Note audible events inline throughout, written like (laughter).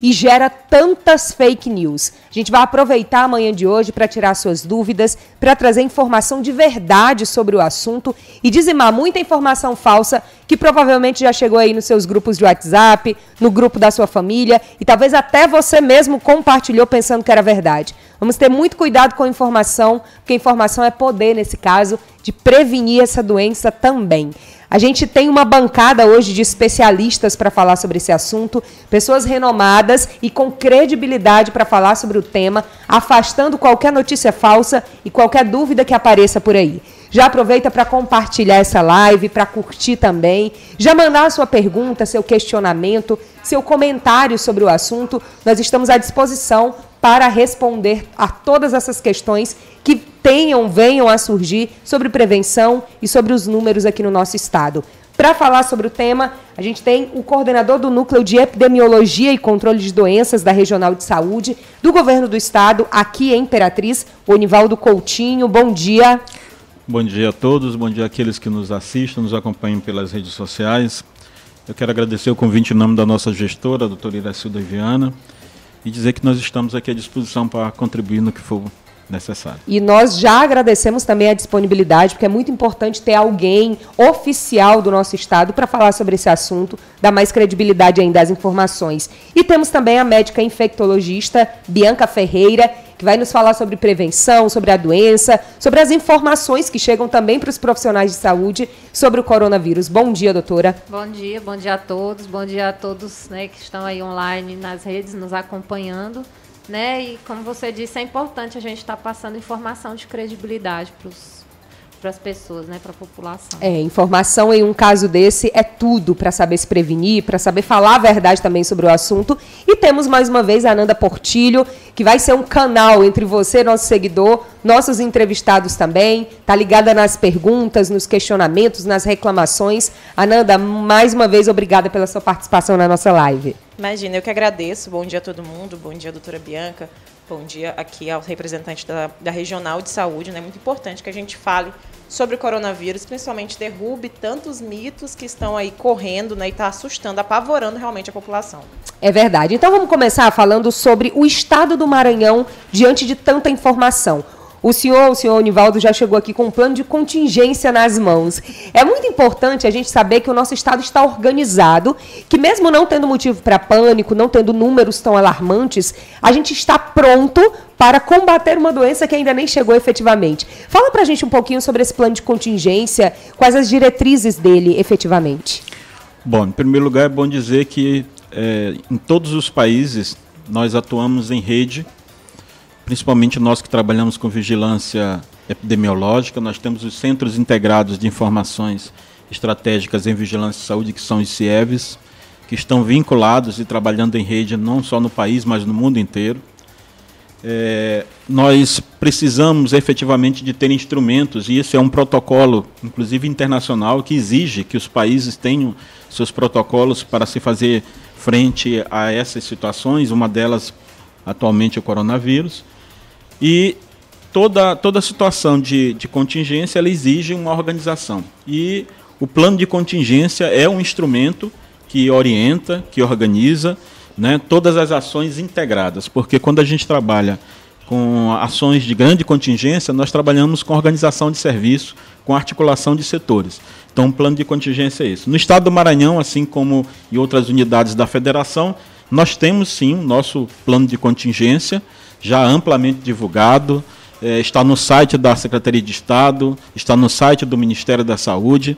e gera tantas fake news. A gente vai aproveitar a manhã de hoje para tirar suas dúvidas, para trazer informação de verdade sobre o assunto e dizimar muita informação falsa que provavelmente já chegou aí nos seus grupos de WhatsApp, no grupo da sua família e talvez até você mesmo compartilhou pensando que era verdade. Vamos ter muito cuidado com a informação, porque informação é poder nesse caso de prevenir essa doença também. A gente tem uma bancada hoje de especialistas para falar sobre esse assunto, pessoas renomadas e com credibilidade para falar sobre o tema, afastando qualquer notícia falsa e qualquer dúvida que apareça por aí. Já aproveita para compartilhar essa live, para curtir também, já mandar a sua pergunta, seu questionamento, seu comentário sobre o assunto. Nós estamos à disposição para responder a todas essas questões que tenham, venham a surgir sobre prevenção e sobre os números aqui no nosso estado. Para falar sobre o tema, a gente tem o coordenador do Núcleo de Epidemiologia e Controle de Doenças da Regional de Saúde do Governo do Estado, aqui em Imperatriz, Onivaldo Coutinho. Bom dia. Bom dia a todos, bom dia àqueles que nos assistem, nos acompanham pelas redes sociais. Eu quero agradecer o convite em nome da nossa gestora, a doutora Iracilda Viana, e dizer que nós estamos aqui à disposição para contribuir no que for necessário. E nós já agradecemos também a disponibilidade, porque é muito importante ter alguém oficial do nosso estado para falar sobre esse assunto, dar mais credibilidade ainda às informações. E temos também a médica infectologista Bianca Ferreira, que vai nos falar sobre prevenção, sobre a doença, sobre as informações que chegam também para os profissionais de saúde sobre o coronavírus. Bom dia, doutora. Bom dia, bom dia a todos, bom dia a todos né, que estão aí online nas redes nos acompanhando. Né? E como você disse, é importante a gente estar tá passando informação de credibilidade para os para as pessoas, né, para a população. É, informação em um caso desse é tudo para saber se prevenir, para saber falar a verdade também sobre o assunto. E temos mais uma vez a Ananda Portilho, que vai ser um canal entre você, nosso seguidor, nossos entrevistados também, tá ligada nas perguntas, nos questionamentos, nas reclamações. Ananda, mais uma vez obrigada pela sua participação na nossa live. Imagina, eu que agradeço. Bom dia a todo mundo, bom dia, doutora Bianca. Bom dia aqui ao representante da, da Regional de Saúde. É né? muito importante que a gente fale sobre o coronavírus, principalmente derrube tantos mitos que estão aí correndo né, e está assustando, apavorando realmente a população. É verdade. Então vamos começar falando sobre o estado do Maranhão diante de tanta informação. O senhor, o senhor Onivaldo, já chegou aqui com um plano de contingência nas mãos. É muito importante a gente saber que o nosso Estado está organizado, que mesmo não tendo motivo para pânico, não tendo números tão alarmantes, a gente está pronto para combater uma doença que ainda nem chegou efetivamente. Fala para a gente um pouquinho sobre esse plano de contingência, quais as diretrizes dele efetivamente. Bom, em primeiro lugar é bom dizer que é, em todos os países nós atuamos em rede principalmente nós que trabalhamos com vigilância epidemiológica, nós temos os Centros Integrados de Informações Estratégicas em Vigilância e Saúde, que são os CIEVs, que estão vinculados e trabalhando em rede não só no país, mas no mundo inteiro. É, nós precisamos efetivamente de ter instrumentos, e esse é um protocolo, inclusive internacional, que exige que os países tenham seus protocolos para se fazer frente a essas situações, uma delas atualmente é o coronavírus. E toda, toda situação de, de contingência ela exige uma organização. E o plano de contingência é um instrumento que orienta, que organiza né, todas as ações integradas. Porque quando a gente trabalha com ações de grande contingência, nós trabalhamos com organização de serviço, com articulação de setores. Então, o plano de contingência é isso. No estado do Maranhão, assim como em outras unidades da federação, nós temos sim o nosso plano de contingência, já amplamente divulgado, é, está no site da Secretaria de Estado, está no site do Ministério da Saúde.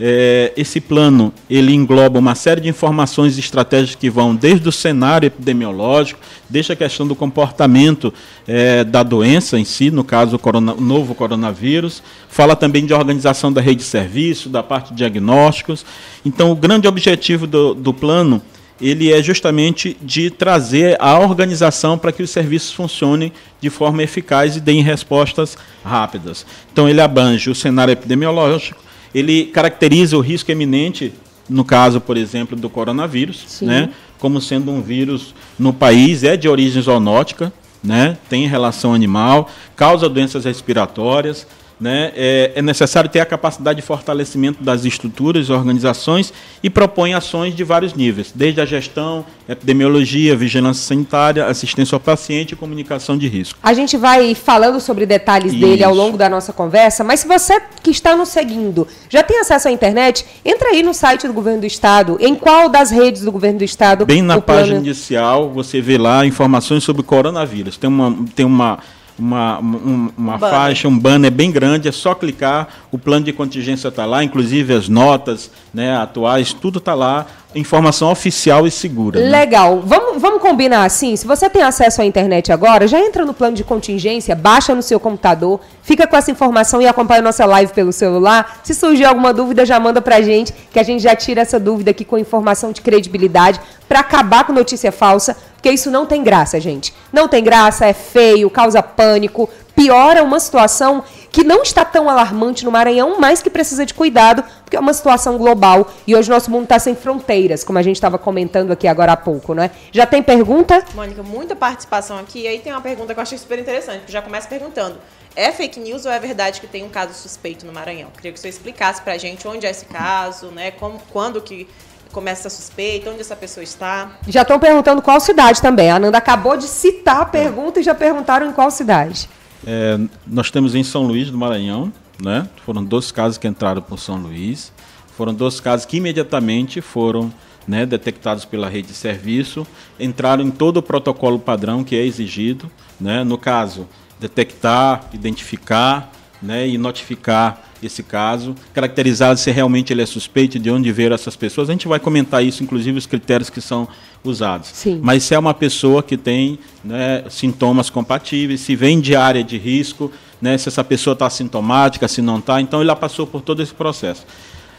É, esse plano ele engloba uma série de informações estratégicas que vão desde o cenário epidemiológico, desde a questão do comportamento é, da doença em si, no caso o, corona, novo coronavírus, fala também de organização da rede de serviço, da parte de diagnósticos. Então, o grande objetivo do, do plano ele é justamente de trazer a organização para que os serviços funcionem de forma eficaz e deem respostas rápidas. Então ele abrange o cenário epidemiológico, ele caracteriza o risco eminente, no caso, por exemplo, do coronavírus, né, como sendo um vírus no país, é de origem zoonótica, né, tem relação animal, causa doenças respiratórias, né, é, é, necessário ter a capacidade de fortalecimento das estruturas, organizações e propõe ações de vários níveis, desde a gestão, epidemiologia, vigilância sanitária, assistência ao paciente e comunicação de risco. A gente vai falando sobre detalhes Isso. dele ao longo da nossa conversa, mas se você que está nos seguindo já tem acesso à internet, entra aí no site do Governo do Estado, em qual das redes do Governo do Estado? Bem na página plano... inicial, você vê lá informações sobre o coronavírus. Tem uma, tem uma uma, um, uma faixa, um banner bem grande, é só clicar, o plano de contingência está lá, inclusive as notas né, atuais, tudo está lá, informação oficial e segura. Né? Legal. Vamos, vamos combinar assim? Se você tem acesso à internet agora, já entra no plano de contingência, baixa no seu computador, fica com essa informação e acompanha nossa live pelo celular. Se surgir alguma dúvida, já manda pra gente, que a gente já tira essa dúvida aqui com informação de credibilidade para acabar com notícia falsa, porque isso não tem graça, gente. Não tem graça, é feio, causa pânico, piora uma situação que não está tão alarmante no Maranhão, mas que precisa de cuidado, porque é uma situação global e hoje nosso mundo está sem fronteiras, como a gente estava comentando aqui agora há pouco, né? Já tem pergunta? Mônica, muita participação aqui. E aí tem uma pergunta que eu achei super interessante, que já começa perguntando. É fake news ou é verdade que tem um caso suspeito no Maranhão? Queria que você explicasse para a gente onde é esse caso, né? Como, quando que começa a suspeita, onde essa pessoa está. Já estão perguntando qual cidade também. A Ananda acabou de citar a pergunta e já perguntaram em qual cidade. É, nós temos em São Luís do Maranhão, né? Foram dois casos que entraram por São Luís. Foram dois casos que imediatamente foram né, detectados pela rede de serviço, entraram em todo o protocolo padrão que é exigido. Né? No caso, detectar, identificar né, e notificar esse caso, caracterizar se realmente ele é suspeito, de onde ver essas pessoas. A gente vai comentar isso, inclusive os critérios que são usados. Sim. Mas se é uma pessoa que tem né, sintomas compatíveis, se vem de área de risco, né, se essa pessoa está sintomática, se não está, então ele passou por todo esse processo.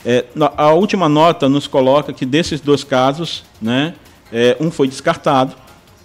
É, a última nota nos coloca que desses dois casos, né, é, um foi descartado,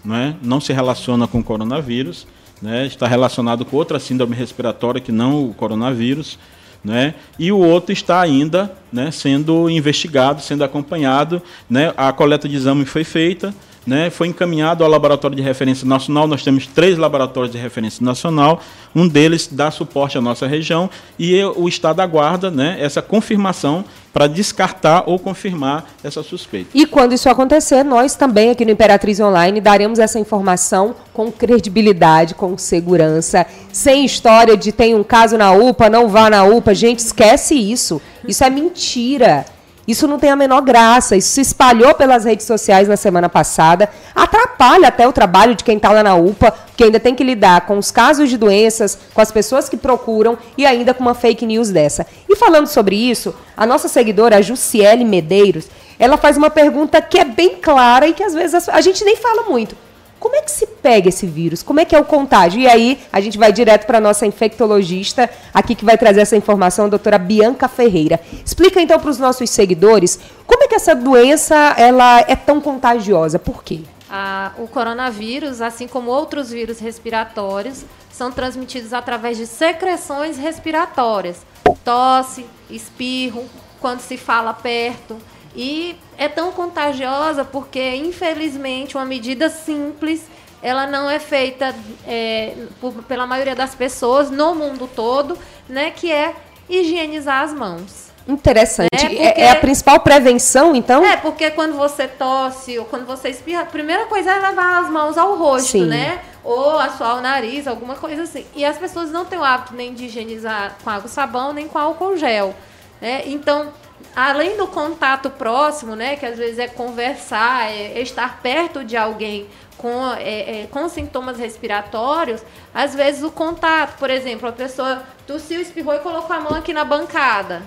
né, não se relaciona com o coronavírus, né, está relacionado com outra síndrome respiratória que não o coronavírus, né? E o outro está ainda né, sendo investigado, sendo acompanhado. Né? A coleta de exame foi feita, né, foi encaminhado ao laboratório de referência nacional. Nós temos três laboratórios de referência nacional, um deles dá suporte à nossa região e o Estado aguarda né, essa confirmação para descartar ou confirmar essa suspeita. E quando isso acontecer, nós também aqui no Imperatriz Online daremos essa informação com credibilidade, com segurança, sem história de tem um caso na UPA, não vá na UPA. Gente, esquece isso. Isso é mentira. Isso não tem a menor graça. Isso se espalhou pelas redes sociais na semana passada. Atrapalha até o trabalho de quem está lá na UPA, que ainda tem que lidar com os casos de doenças, com as pessoas que procuram e ainda com uma fake news dessa. E falando sobre isso, a nossa seguidora, a Jussiele Medeiros, ela faz uma pergunta que é bem clara e que às vezes a gente nem fala muito. Como é que se pega esse vírus? Como é que é o contágio? E aí a gente vai direto para a nossa infectologista aqui que vai trazer essa informação, a doutora Bianca Ferreira. Explica então para os nossos seguidores como é que essa doença ela é tão contagiosa. Por quê? Ah, o coronavírus, assim como outros vírus respiratórios, são transmitidos através de secreções respiratórias. Tosse, espirro, quando se fala perto. E é tão contagiosa porque, infelizmente, uma medida simples ela não é feita é, por, pela maioria das pessoas no mundo todo, né? Que é higienizar as mãos. Interessante. É, porque, é, é, a principal prevenção, então? É, porque quando você tosse ou quando você espirra, a primeira coisa é lavar as mãos ao rosto, Sim. né? Ou assoar o nariz, alguma coisa assim. E as pessoas não têm o hábito nem de higienizar com água e sabão, nem com álcool gel. Né? Então, além do contato próximo, né, que às vezes é conversar, é estar perto de alguém com, é, é, com sintomas respiratórios, às vezes o contato, por exemplo, a pessoa tossiu, espirrou e colocou a mão aqui na bancada.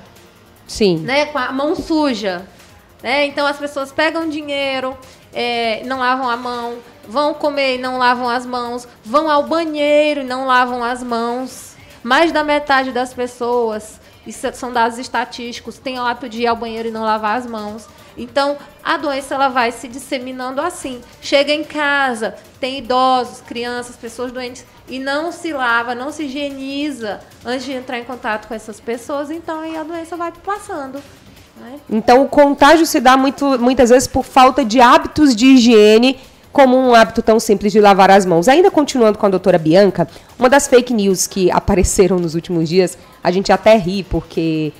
Sim. Né, com a mão suja. Né? Então as pessoas pegam dinheiro, é, não lavam a mão, vão comer e não lavam as mãos, vão ao banheiro e não lavam as mãos. Mais da metade das pessoas isso são dados estatísticos. Tem o hábito de ir ao banheiro e não lavar as mãos. Então, a doença ela vai se disseminando assim. Chega em casa, tem idosos, crianças, pessoas doentes e não se lava, não se higieniza antes de entrar em contato com essas pessoas, então aí a doença vai passando. Né? Então, o contágio se dá muito, muitas vezes por falta de hábitos de higiene como um hábito tão simples de lavar as mãos. Ainda continuando com a doutora Bianca, uma das fake news que apareceram nos últimos dias, a gente até ri, porque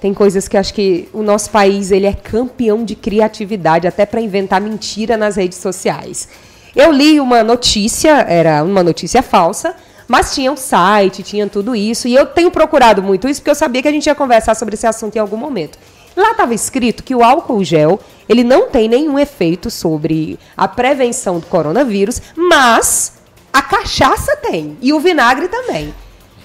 tem coisas que acho que o nosso país ele é campeão de criatividade, até para inventar mentira nas redes sociais. Eu li uma notícia, era uma notícia falsa, mas tinha um site, tinha tudo isso, e eu tenho procurado muito isso porque eu sabia que a gente ia conversar sobre esse assunto em algum momento. Lá estava escrito que o álcool gel ele não tem nenhum efeito sobre a prevenção do coronavírus, mas a cachaça tem e o vinagre também.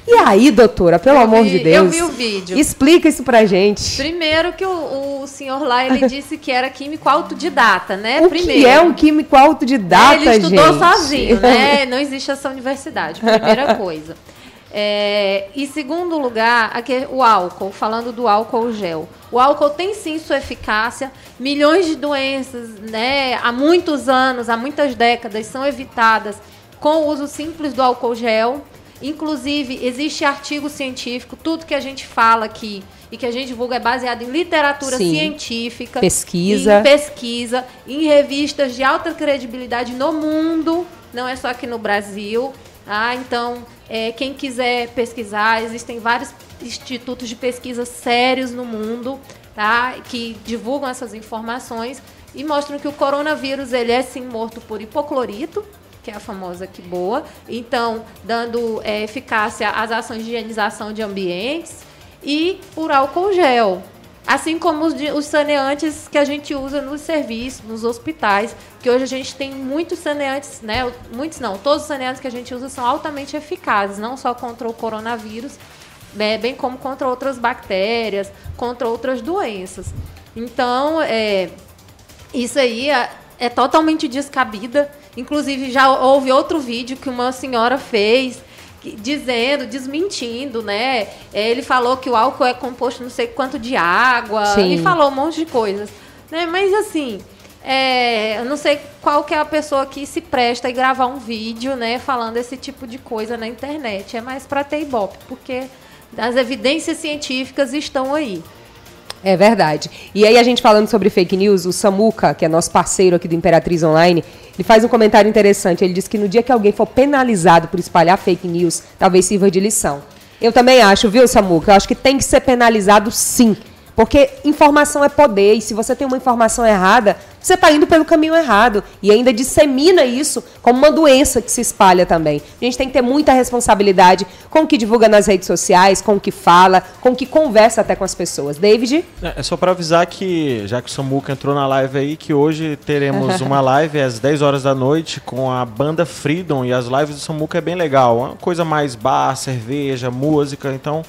E aí, doutora, pelo Eu amor vi- de Deus. eu vi o vídeo. Explica isso pra gente. Primeiro que o, o senhor lá, ele (laughs) disse que era químico autodidata, né? O Primeiro. que é um químico autodidata, Ele estudou gente? sozinho, né? (laughs) Não existe essa universidade, primeira (laughs) coisa. É, e segundo lugar, aqui, o álcool, falando do álcool gel. O álcool tem sim sua eficácia, milhões de doenças, né, há muitos anos, há muitas décadas, são evitadas com o uso simples do álcool gel. Inclusive, existe artigo científico, tudo que a gente fala aqui e que a gente divulga é baseado em literatura Sim. científica. Pesquisa. Em pesquisa, em revistas de alta credibilidade no mundo, não é só aqui no Brasil. Ah, então, é, quem quiser pesquisar, existem vários institutos de pesquisa sérios no mundo, tá? Que divulgam essas informações e mostram que o coronavírus ele é sim morto por hipoclorito, que é a famosa que boa. Então, dando é, eficácia às ações de higienização de ambientes e por álcool gel. Assim como os, os saneantes que a gente usa nos serviços, nos hospitais, que hoje a gente tem muitos saneantes, né? Muitos não, todos os saneantes que a gente usa são altamente eficazes, não só contra o coronavírus, né, bem como contra outras bactérias, contra outras doenças. Então, é, isso aí é, é totalmente descabida. Inclusive, já houve outro vídeo que uma senhora fez dizendo, desmentindo, né? É, Ele falou que o álcool é composto não sei quanto de água Sim. e falou um monte de coisas. Né? Mas assim, é, eu não sei qual que é a pessoa que se presta e gravar um vídeo, né, falando esse tipo de coisa na internet. É mais para ter ibope, porque as evidências científicas estão aí. É verdade. E aí a gente falando sobre fake news, o Samuca, que é nosso parceiro aqui do Imperatriz Online, ele faz um comentário interessante. Ele diz que no dia que alguém for penalizado por espalhar fake news, talvez sirva de lição. Eu também acho, viu, Samuca? Eu acho que tem que ser penalizado sim. Porque informação é poder, e se você tem uma informação errada, você está indo pelo caminho errado. E ainda dissemina isso como uma doença que se espalha também. A gente tem que ter muita responsabilidade com o que divulga nas redes sociais, com o que fala, com o que conversa até com as pessoas. David? É é só pra avisar que, já que o Samuca entrou na live aí, que hoje teremos (laughs) uma live às 10 horas da noite com a banda Freedom e as lives do Samuca é bem legal. Uma coisa mais bar, cerveja, música, então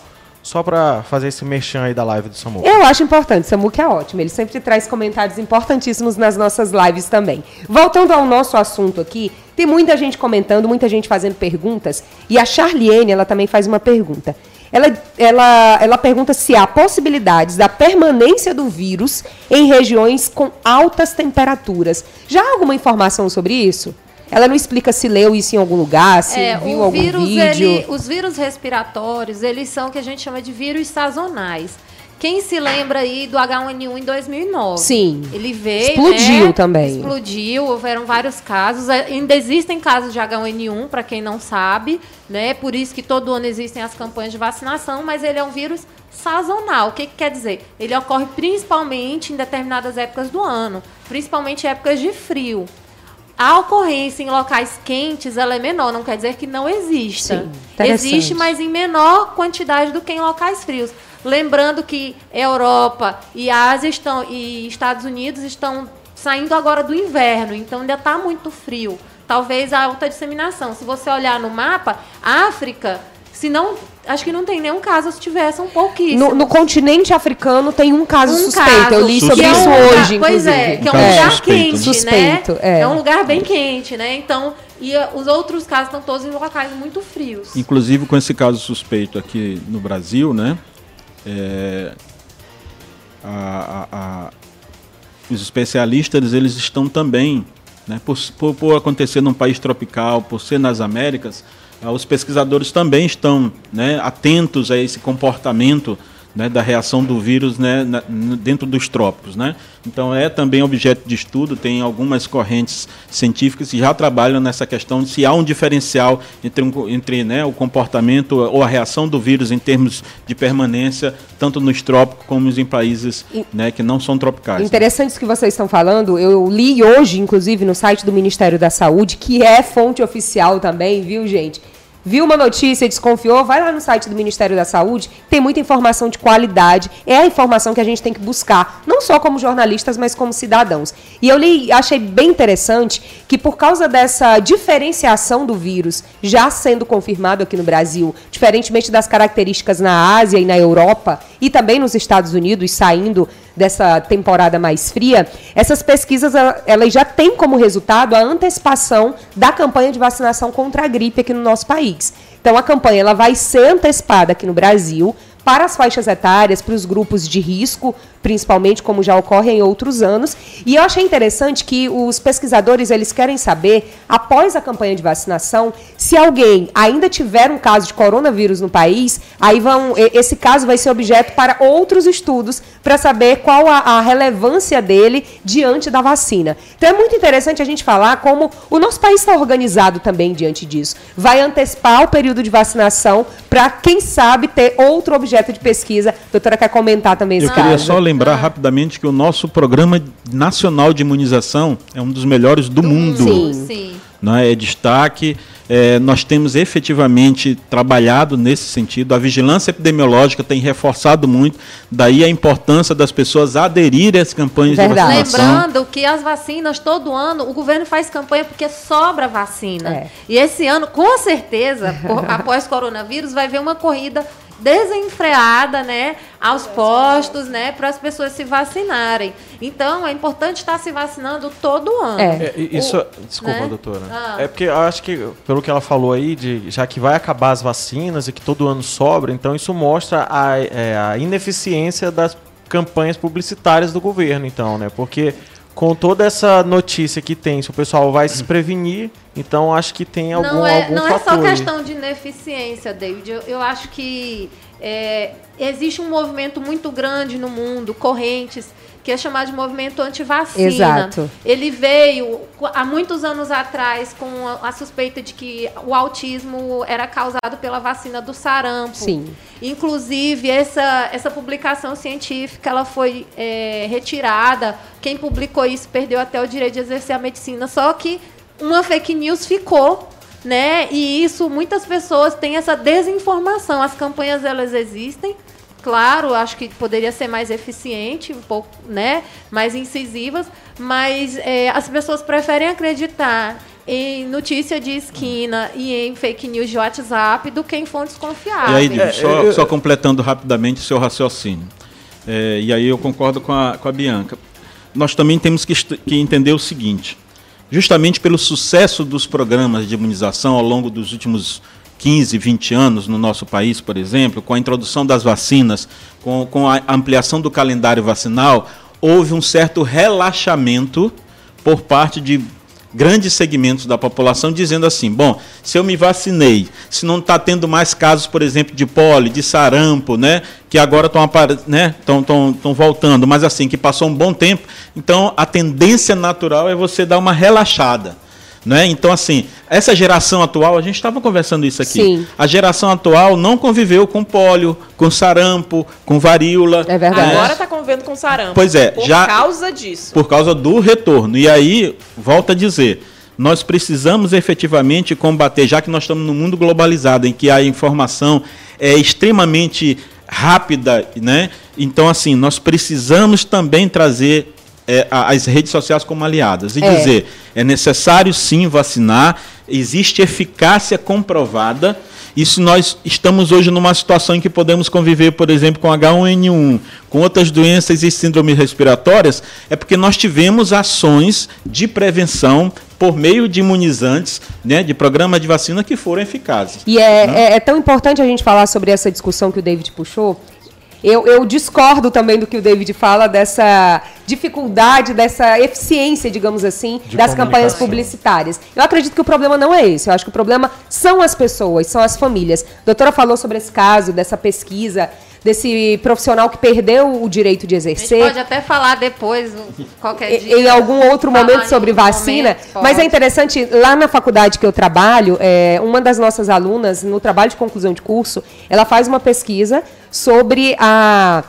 só pra fazer esse merchan aí da live do Samuca. Eu acho importante, Samuca é ótimo. Ele sempre traz comentários importantíssimos nas nossas lives também. Voltando ao nosso assunto aqui, tem muita gente comentando, muita gente fazendo perguntas. E a Charliene, ela também faz uma pergunta. Ela, ela, ela pergunta se há possibilidades da permanência do vírus em regiões com altas temperaturas. Já há alguma informação sobre isso? Ela não explica se leu isso em algum lugar, se É, viu o algum vírus, vídeo. ele- os vírus respiratórios, eles são o que a gente chama de vírus sazonais. Quem se lembra aí do H1N1 em 2009? Sim. Ele veio, Explodiu né? também. Explodiu, houveram vários casos. É, Ainda existem casos de H1N1, para quem não sabe, né? Por isso que todo ano existem as campanhas de vacinação, mas ele é um vírus sazonal. O que, que quer dizer? Ele ocorre principalmente em determinadas épocas do ano, principalmente épocas de frio. A ocorrência em locais quentes ela é menor, não quer dizer que não exista. Sim. Existe, mas em menor quantidade do que em locais frios. Lembrando que Europa e Ásia estão e Estados Unidos estão saindo agora do inverno, então ainda está muito frio. Talvez a alta disseminação. Se você olhar no mapa, África, se não, acho que não tem nenhum caso, se tiver, são pouquíssimos. No, no continente africano tem um caso Um suspeito. caso, Eu li sobre é um isso lugar- hoje, Pois inclusive. é, que é um Um caso lugar suspeito, né? quente, Suspeito, né? é. um lugar bem quente, né? Então, e uh, os outros casos estão todos em locais muito frios. Inclusive com esse caso suspeito aqui no Brasil, né? é, a- a- a- os especialistas eles estão também, né? Por, por, por acontecer num país tropical, por ser nas Américas, os pesquisadores também estão, né? Atentos a esse comportamento né, da reação do vírus né, na, dentro dos trópicos. Né? Então é também objeto de estudo, tem algumas correntes científicas que já trabalham nessa questão de se há um diferencial entre, um, entre né, o comportamento ou a reação do vírus em termos de permanência, tanto nos trópicos como em países né, que não são tropicais. Interessante isso que vocês estão falando. Eu li hoje, inclusive, no site do Ministério da Saúde, que é fonte oficial também, viu, gente? Viu uma notícia, desconfiou, vai lá no site do Ministério da Saúde, tem muita informação de qualidade, é a informação que a gente tem que buscar, não só como jornalistas, mas como cidadãos. E eu li, achei bem interessante que por causa dessa diferenciação do vírus já sendo confirmado aqui no Brasil, diferentemente das características na Ásia e na Europa, e também nos Estados Unidos, saindo dessa temporada mais fria, essas pesquisas elas já têm como resultado a antecipação da campanha de vacinação contra a gripe aqui no nosso país. Então a campanha ela vai ser antecipada aqui no Brasil para as faixas etárias, para os grupos de risco, principalmente como já ocorre em outros anos. E eu achei interessante que os pesquisadores eles querem saber, após a campanha de vacinação, se alguém ainda tiver um caso de coronavírus no país, aí vão esse caso vai ser objeto para outros estudos para saber qual a, a relevância dele diante da vacina. Então é muito interessante a gente falar como o nosso país está organizado também diante disso. Vai antecipar o período de vacinação para, quem sabe, ter outro objeto de pesquisa. A doutora quer comentar também esse Eu queria só lembrar ah. rapidamente que o nosso programa nacional de imunização é um dos melhores do, do mundo. Sim, sim. Não é? destaque. É, nós temos efetivamente trabalhado nesse sentido. A vigilância epidemiológica tem reforçado muito, daí a importância das pessoas aderirem às campanhas Verdade. de vacinação. Lembrando que as vacinas, todo ano, o governo faz campanha porque sobra vacina. É. E esse ano, com certeza, após coronavírus, vai haver uma corrida desenfreada, né, aos postos, né, para as pessoas se vacinarem. Então, é importante estar se vacinando todo ano. É. é isso, o, desculpa, né? doutora. Ah. É porque eu acho que pelo que ela falou aí, de já que vai acabar as vacinas e que todo ano sobra, então isso mostra a, é, a ineficiência das campanhas publicitárias do governo, então, né? Porque com toda essa notícia que tem, se o pessoal vai se prevenir, então acho que tem algum Não é, algum não é só questão de ineficiência, David. Eu, eu acho que é, existe um movimento muito grande no mundo, correntes, que é chamado de movimento anti-vacina. Exato. Ele veio há muitos anos atrás com a, suspeita de que o autismo era causado pela vacina do sarampo. Sim. Inclusive, essa, essa publicação científica ela foi é, retirada. Quem publicou isso perdeu até o direito de exercer a medicina. Só que uma fake news ficou né? E isso muitas pessoas têm essa desinformação. As campanhas elas existem, claro, acho que poderia ser mais eficiente, um pouco, né, mais incisivas, mas é, as pessoas preferem acreditar em notícia de esquina e em fake news de WhatsApp do que em fontes confiáveis. E aí, só, é, só completando rapidamente o seu raciocínio. É, e aí eu concordo com a, com a Bianca. Nós também temos que, que entender o seguinte: justamente pelo sucesso dos programas de imunização ao longo dos últimos 15, 20 anos no nosso país, por exemplo, com a introdução das vacinas, com, com a ampliação do calendário vacinal, houve um certo relaxamento por parte de grandes segmentos da população dizendo assim: bom, se eu me vacinei, se não está tendo mais casos, por exemplo, de poli, de sarampo, né, que agora estão né, voltando, mas assim, que passou um bom tempo, então a tendência natural é você dar uma relaxada. Né? Então, assim, essa geração atual, a gente estava conversando isso aqui. Sim. A geração atual não conviveu com pólio, com sarampo, com varíola. É verdade. Agora está convivendo com sarampo. Pois é, por já. Causa disso. Por causa do retorno. E aí, volta a dizer. Nós precisamos efetivamente combater, já que nós estamos num mundo globalizado, em que a informação é extremamente rápida, né? Então, assim, nós precisamos também trazer é, as redes sociais como aliadas e é. dizer é necessário sim vacinar, existe eficácia comprovada. E se nós estamos hoje numa situação em que podemos conviver, por exemplo, com H1N1, com outras doenças e síndromes respiratórias, é porque nós tivemos ações de prevenção por meio de imunizantes, né, de programa de vacina que foram eficazes. E é, né? é, é tão importante a gente falar sobre essa discussão que o David puxou, eu, eu, discordo também do que o David fala dessa dificuldade, dessa eficiência, digamos assim, De das campanhas publicitárias. Eu acredito que o problema não é esse. Eu acho que o problema são as pessoas, são as famílias. A doutora falou sobre esse caso, dessa pesquisa desse profissional que perdeu o direito de exercer. pode até falar depois, qualquer dia. em algum outro momento sobre vacina, momento, mas é interessante, lá na faculdade que eu trabalho, é, uma das nossas alunas, no trabalho de conclusão de curso, ela faz uma pesquisa sobre a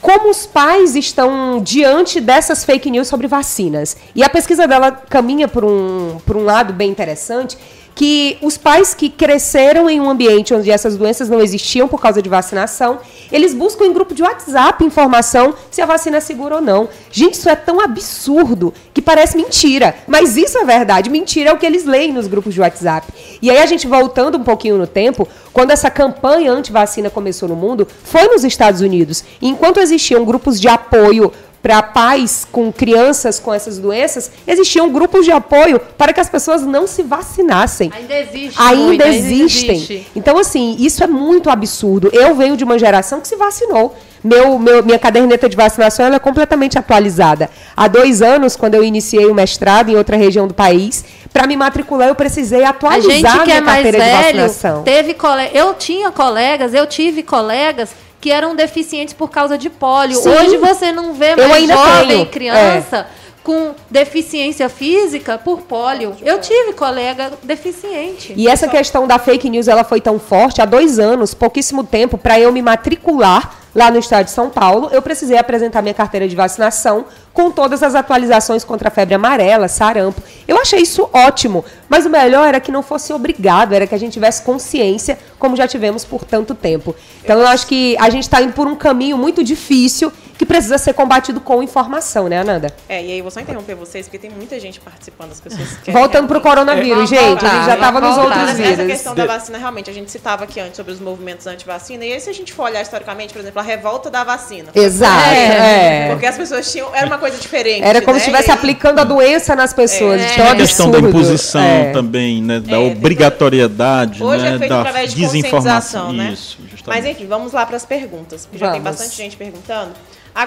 como os pais estão diante dessas fake news sobre vacinas. E a pesquisa dela caminha por um, por um lado bem interessante, que os pais que cresceram em um ambiente onde essas doenças não existiam por causa de vacinação, eles buscam em grupo de WhatsApp informação se a vacina é segura ou não. Gente, isso é tão absurdo que parece mentira. Mas isso é verdade. Mentira é o que eles leem nos grupos de WhatsApp. E aí a gente voltando um pouquinho no tempo, quando essa campanha anti-vacina começou no mundo, foi nos Estados Unidos. E enquanto existiam grupos de apoio para pais com crianças com essas doenças, existiam grupos de apoio para que as pessoas não se vacinassem. Ainda existe. Ainda muito, existem. existe. Então, assim, isso é muito absurdo. Eu venho de uma geração que se vacinou. Meu, meu- minha caderneta de vacinação ela é completamente atualizada. Há dois anos, quando eu iniciei o mestrado em outra região do país, para me matricular eu precisei A atualizar gente que minha é mais carteira de velho, vacinação. teve cole... eu tinha colegas, eu tive colegas que eram deficientes por causa de pólio. Sim. Hoje você não vê mais ainda jovem, tenho, É. com deficiência física por pólio. Eu tive colega deficiente. E essa questão da fake news ela foi tão forte há dois anos, pouquíssimo tempo, para eu me matricular lá no estado de São Paulo, eu precisei apresentar minha carteira de vacinação com todas as atualizações contra a febre amarela, sarampo. Eu achei isso ótimo, mas o melhor era que não fosse obrigado, era que a gente tivesse consciência, como já tivemos por tanto tempo. Então eu acho que a gente está indo por um caminho muito difícil que precisa ser combatido com informação, né, Ananda? É, e aí vou só interromper vocês, porque tem muita gente participando, as pessoas (laughs) querem Voltando pro realmente- coronavírus, gente, a voltar, gente já estava nos outros Mas essa vírus. questão da vacina, realmente, a gente citava aqui antes sobre os movimentos anti-vacina, e aí se a gente for olhar historicamente, por exemplo, a revolta da vacina. Exato. É. é. Porque as pessoas tinham. Era uma coisa diferente. Era como né? se estivesse aí- aplicando a doença nas pessoas. É. É um a questão da imposição É. também, né? Da É, obrigatoriedade, Hoje né? é feito da através de desinformação. conscientização, né? Isso, justamente. Mas enfim, vamos lá para as perguntas. porque Já tem bastante gente perguntando. A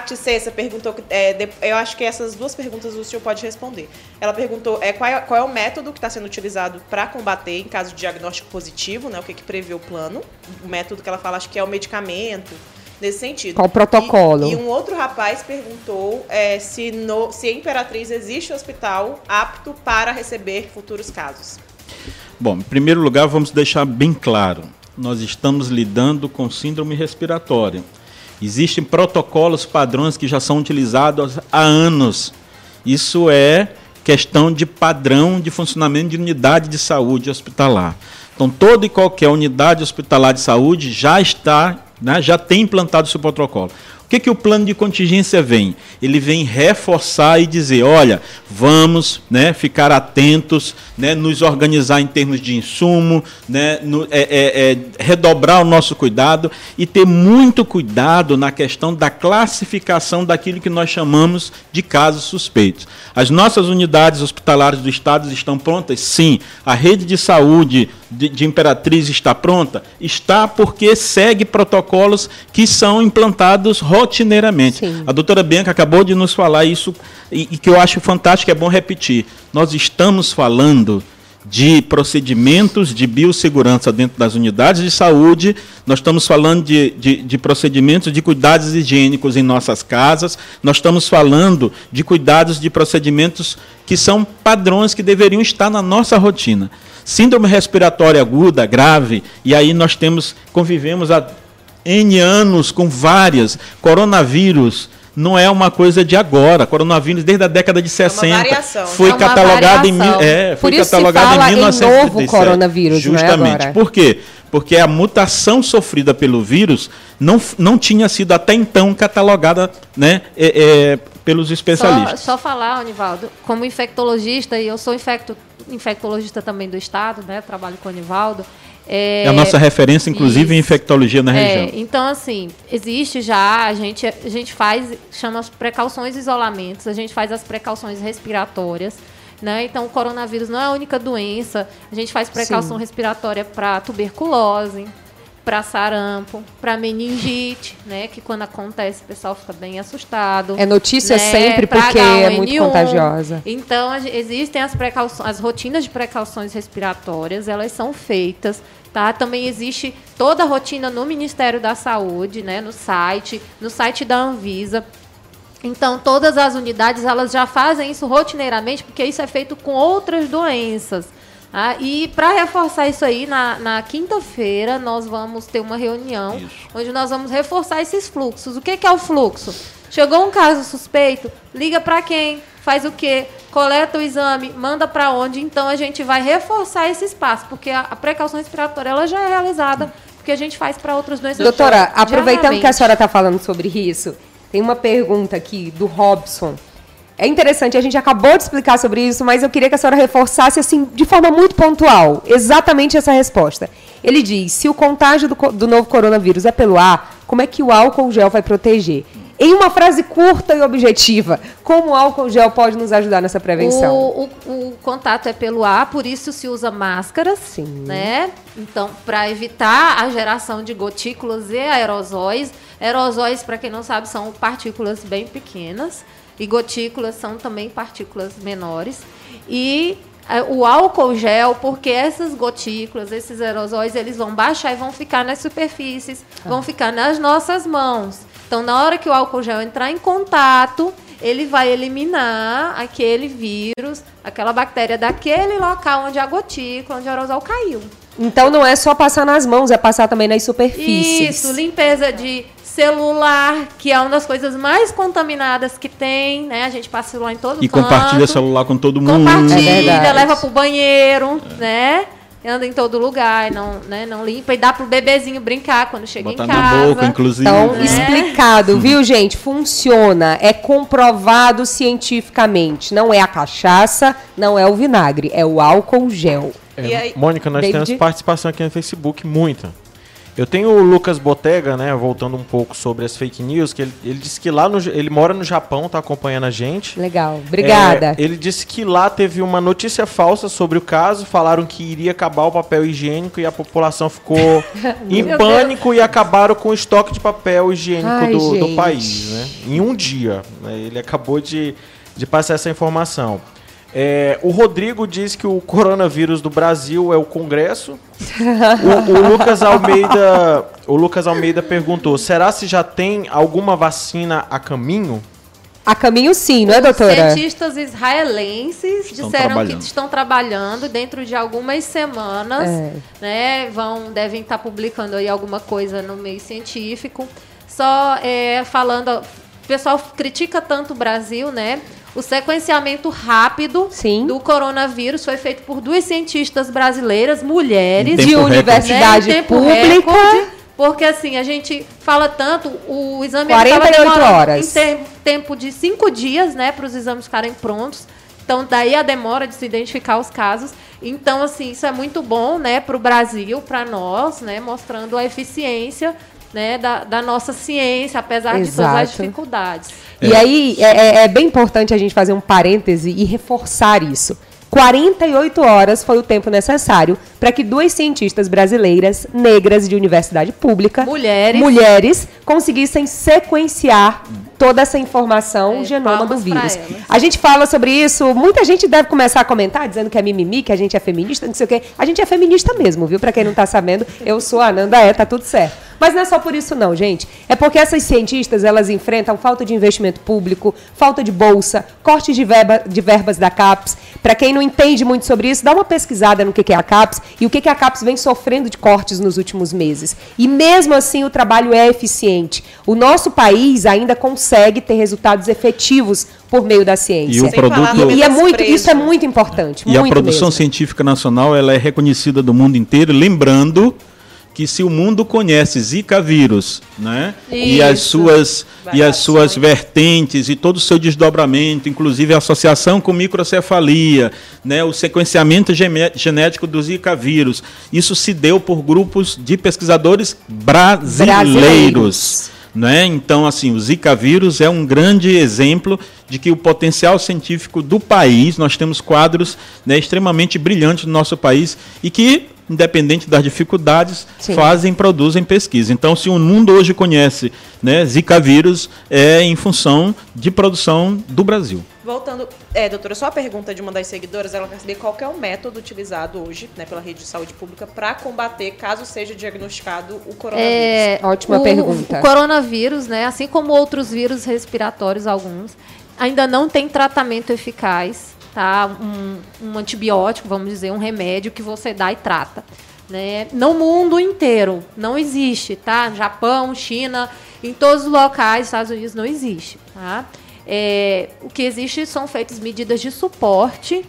perguntou, que- é, de- eu acho que essas duas perguntas o senhor pode responder. Ela perguntou é, qual, é, qual é o método que está sendo utilizado para combater em caso de diagnóstico positivo, né? O que, que prevê o plano. O método que ela fala, acho que é o medicamento, nesse sentido. Qual o protocolo? E, e um outro rapaz perguntou é, se, no, se em Imperatriz existe hospital apto para receber futuros casos. Bom, em primeiro lugar, vamos deixar bem claro: nós estamos lidando com síndrome respiratória. Existem protocolos padrões que já são utilizados há anos. Isso é questão de padrão de funcionamento de unidade de saúde hospitalar. Então, toda e qualquer unidade hospitalar de saúde já está, né, já tem implantado seu protocolo. O que, que o plano de contingência vem? Ele vem reforçar e dizer, olha, vamos né, ficar atentos, né, nos organizar em termos de insumo, né, no- é- é- é, redobrar o nosso cuidado e ter muito cuidado na questão da classificação daquilo que nós chamamos de casos suspeitos. As nossas unidades hospitalares do Estado estão prontas? Sim. A rede de saúde de, de Imperatriz está pronta? Está porque segue protocolos que são implantados rotineiramente. Sim. A doutora Bianca acabou de nos falar isso e, e que eu acho fantástico, é bom repetir. Nós estamos falando de procedimentos de biossegurança dentro das unidades de saúde, nós estamos falando de, de, de procedimentos de cuidados higiênicos em nossas casas, nós estamos falando de cuidados de procedimentos que são padrões que deveriam estar na nossa rotina. Síndrome respiratória aguda, grave, e aí nós temos, convivemos há N anos com várias. Coronavírus não é uma coisa de agora. Coronavírus desde a década de 60 variação. foi É uma catalogado em é, foi Por isso se catalogado fala em em 1937. novo coronavírus, não é Justamente. agora? Por quê? Porque a mutação sofrida pelo vírus não, não tinha sido até então catalogada, né, é, é, pelos Só, especialistas. só falar, Anivaldo, como infectologista, e eu sou infecto, infectologista também do Estado, né? Trabalho com o Anivaldo. É, É a nossa referência, inclusive, em isso. infectologia na É, região. então, assim, existe já, a gente, a gente faz, chama as precauções e isolamentos, a gente faz as precauções respiratórias. Né? Então, o coronavírus não é a única doença. A gente faz precaução Sim. respiratória para tuberculose, para sarampo, para meningite, né? Que quando acontece o pessoal fica bem assustado. É notícia né, sempre porque é H1N1. muito contagiosa. Então a existem as precauções, as rotinas de precauções respiratórias, elas são feitas. Tá? Também existe toda a rotina no Ministério da Saúde, né? no site, no site da Anvisa. Então, todas as unidades elas já fazem isso rotineiramente, porque isso é feito com outras doenças. Tá? e para reforçar isso aí, na, na quinta-feira nós vamos ter uma reunião Isso. onde nós vamos reforçar esses fluxos. O que, que é o fluxo? Chegou um caso suspeito, liga para quem? Faz o quê? Coleta o exame, manda para onde? Então a gente vai reforçar esse espaço, porque a, a precaução respiratória ela já é realizada, porque a gente faz para outras doenças. Doutora, aproveitando que a senhora está falando sobre isso, tem uma pergunta aqui do Robson. É interessante, a gente acabou de explicar sobre isso, mas eu queria que a senhora reforçasse assim de forma muito pontual, exatamente essa resposta. Ele diz: se o contágio do, do novo coronavírus é pelo ar, como é que o álcool gel vai proteger? Em uma frase curta e objetiva, como o álcool gel pode nos ajudar nessa prevenção? O, o- o contato é pelo ar, por isso se usa máscaras, Sim. né? Então, para evitar a geração de gotículas e aerosóis. Aerosóis, para quem não sabe, são partículas bem pequenas e gotículas são também partículas menores. E eh, o álcool gel, porque essas gotículas, esses aerosóis, eles vão baixar e vão ficar nas superfícies, vão ficar nas nossas mãos. Então, na hora que o álcool gel entrar em contato, ele vai eliminar aquele vírus, aquela bactéria daquele local onde a gotícula, onde o aerosol caiu. Então não é só passar nas mãos, é passar também nas superfícies. Isso, limpeza de celular, que é uma das coisas mais contaminadas que tem, né? A gente passa celular em todo E canto. compartilha celular com todo mundo. É Compartilha, verdade. leva pro banheiro, né? Anda em todo lugar, não, né? não limpa e dá pro bebezinho brincar quando chega Botar em na casa. boca, inclusive. Então, Né? explicado, viu, gente? Funciona, é comprovado cientificamente. Não é a cachaça, não é o vinagre, é o álcool gel. É, E aí- Mônica, nós David? temos participação aqui no Facebook, muita. Eu tenho o Lucas Botega, né, voltando um pouco sobre as fake news, que ele, ele disse que lá no, ele mora no Japão, tá acompanhando a gente. Legal, obrigada. É, ele disse que lá teve uma notícia falsa sobre o caso, falaram que iria acabar o papel higiênico e a população ficou (laughs) em pânico e acabaram com o estoque de papel higiênico Ai, do, do país, né? Em um dia. né? Ele acabou de, de passar essa informação. É, o Rodrigo diz que o coronavírus do Brasil é o Congresso. O, o Lucas Almeida, o Lucas Almeida perguntou: será se já tem alguma vacina a caminho? A caminho sim, não é, Os doutora? cientistas israelenses Estão disseram que estão trabalhando dentro de algumas semanas, É. né? Vão, devem estar publicando aí alguma coisa no meio científico. Só é, falando, o pessoal critica tanto o Brasil, né? O sequenciamento rápido Sim. do coronavírus foi feito por duas cientistas brasileiras, mulheres, De universidade né, pública. recorde, porque assim, a gente fala tanto, o exame ele 48 tava demorando horas. Em ter- tempo de cinco dias, né, para os exames ficarem prontos. Então, daí a demora de se identificar os casos. Então, assim, isso é muito bom, né, para o Brasil, para nós, né, mostrando a eficiência, né, da, da nossa ciência, apesar de todas as Exato. dificuldades. E aí, é, é- é bem importante a gente fazer um parêntese e reforçar isso. 48 horas foi o tempo necessário para que duas cientistas brasileiras, negras de universidade pública, Mulheres. mulheres conseguissem sequenciar toda essa informação, É, o genoma do vírus. A gente fala sobre isso, muita gente deve começar a comentar dizendo que é mimimi, que a gente é feminista, não sei o quê. A gente é feminista mesmo, viu? Para quem não tá sabendo, eu sou a Ananda, é, tá tudo certo. Mas não é só por isso não, gente. É porque essas cientistas, elas enfrentam falta de investimento público, falta de bolsa, cortes de, verba, de verbas da CAPES. Para quem não entende muito sobre isso, dá uma pesquisada no que é a CAPES e o que a CAPES vem sofrendo de cortes nos últimos meses. E mesmo assim o trabalho é eficiente. O nosso país ainda consegue ter resultados efetivos por meio da ciência. E o produto- E é muito, isso é muito importante. E a muito produção mesmo. científica nacional ela é reconhecida do mundo inteiro, lembrando que se o mundo conhece Zika vírus, né? E as Isso. suas e as suas vertentes e todo o seu desdobramento, inclusive a associação com microcefalia, né? O sequenciamento genético do Zika vírus. Isso se deu por grupos de pesquisadores brasileiros. Brasileiros. Né? Então, assim, o Zika vírus é um grande exemplo de que o potencial científico do país, nós temos quadros né, extremamente brilhantes no nosso país e que independente das dificuldades, Sim. fazem, produzem pesquisa. Então, se o mundo hoje conhece né, Zika vírus, é em função de produção do Brasil. Voltando, é, doutora, só a pergunta de uma das seguidoras, ela quer saber qual que é o método utilizado hoje, né, pela rede de saúde pública para combater, caso seja diagnosticado o coronavírus. É, Ótima o, pergunta. O coronavírus, né, assim como outros vírus respiratórios, alguns, ainda não tem tratamento eficaz, tá? Um, um antibiótico, vamos dizer, um remédio que você dá e trata. Né? No mundo inteiro não existe, tá? Japão, China, em todos os locais, Estados Unidos não existe, tá? É, o que existe são feitas medidas de suporte.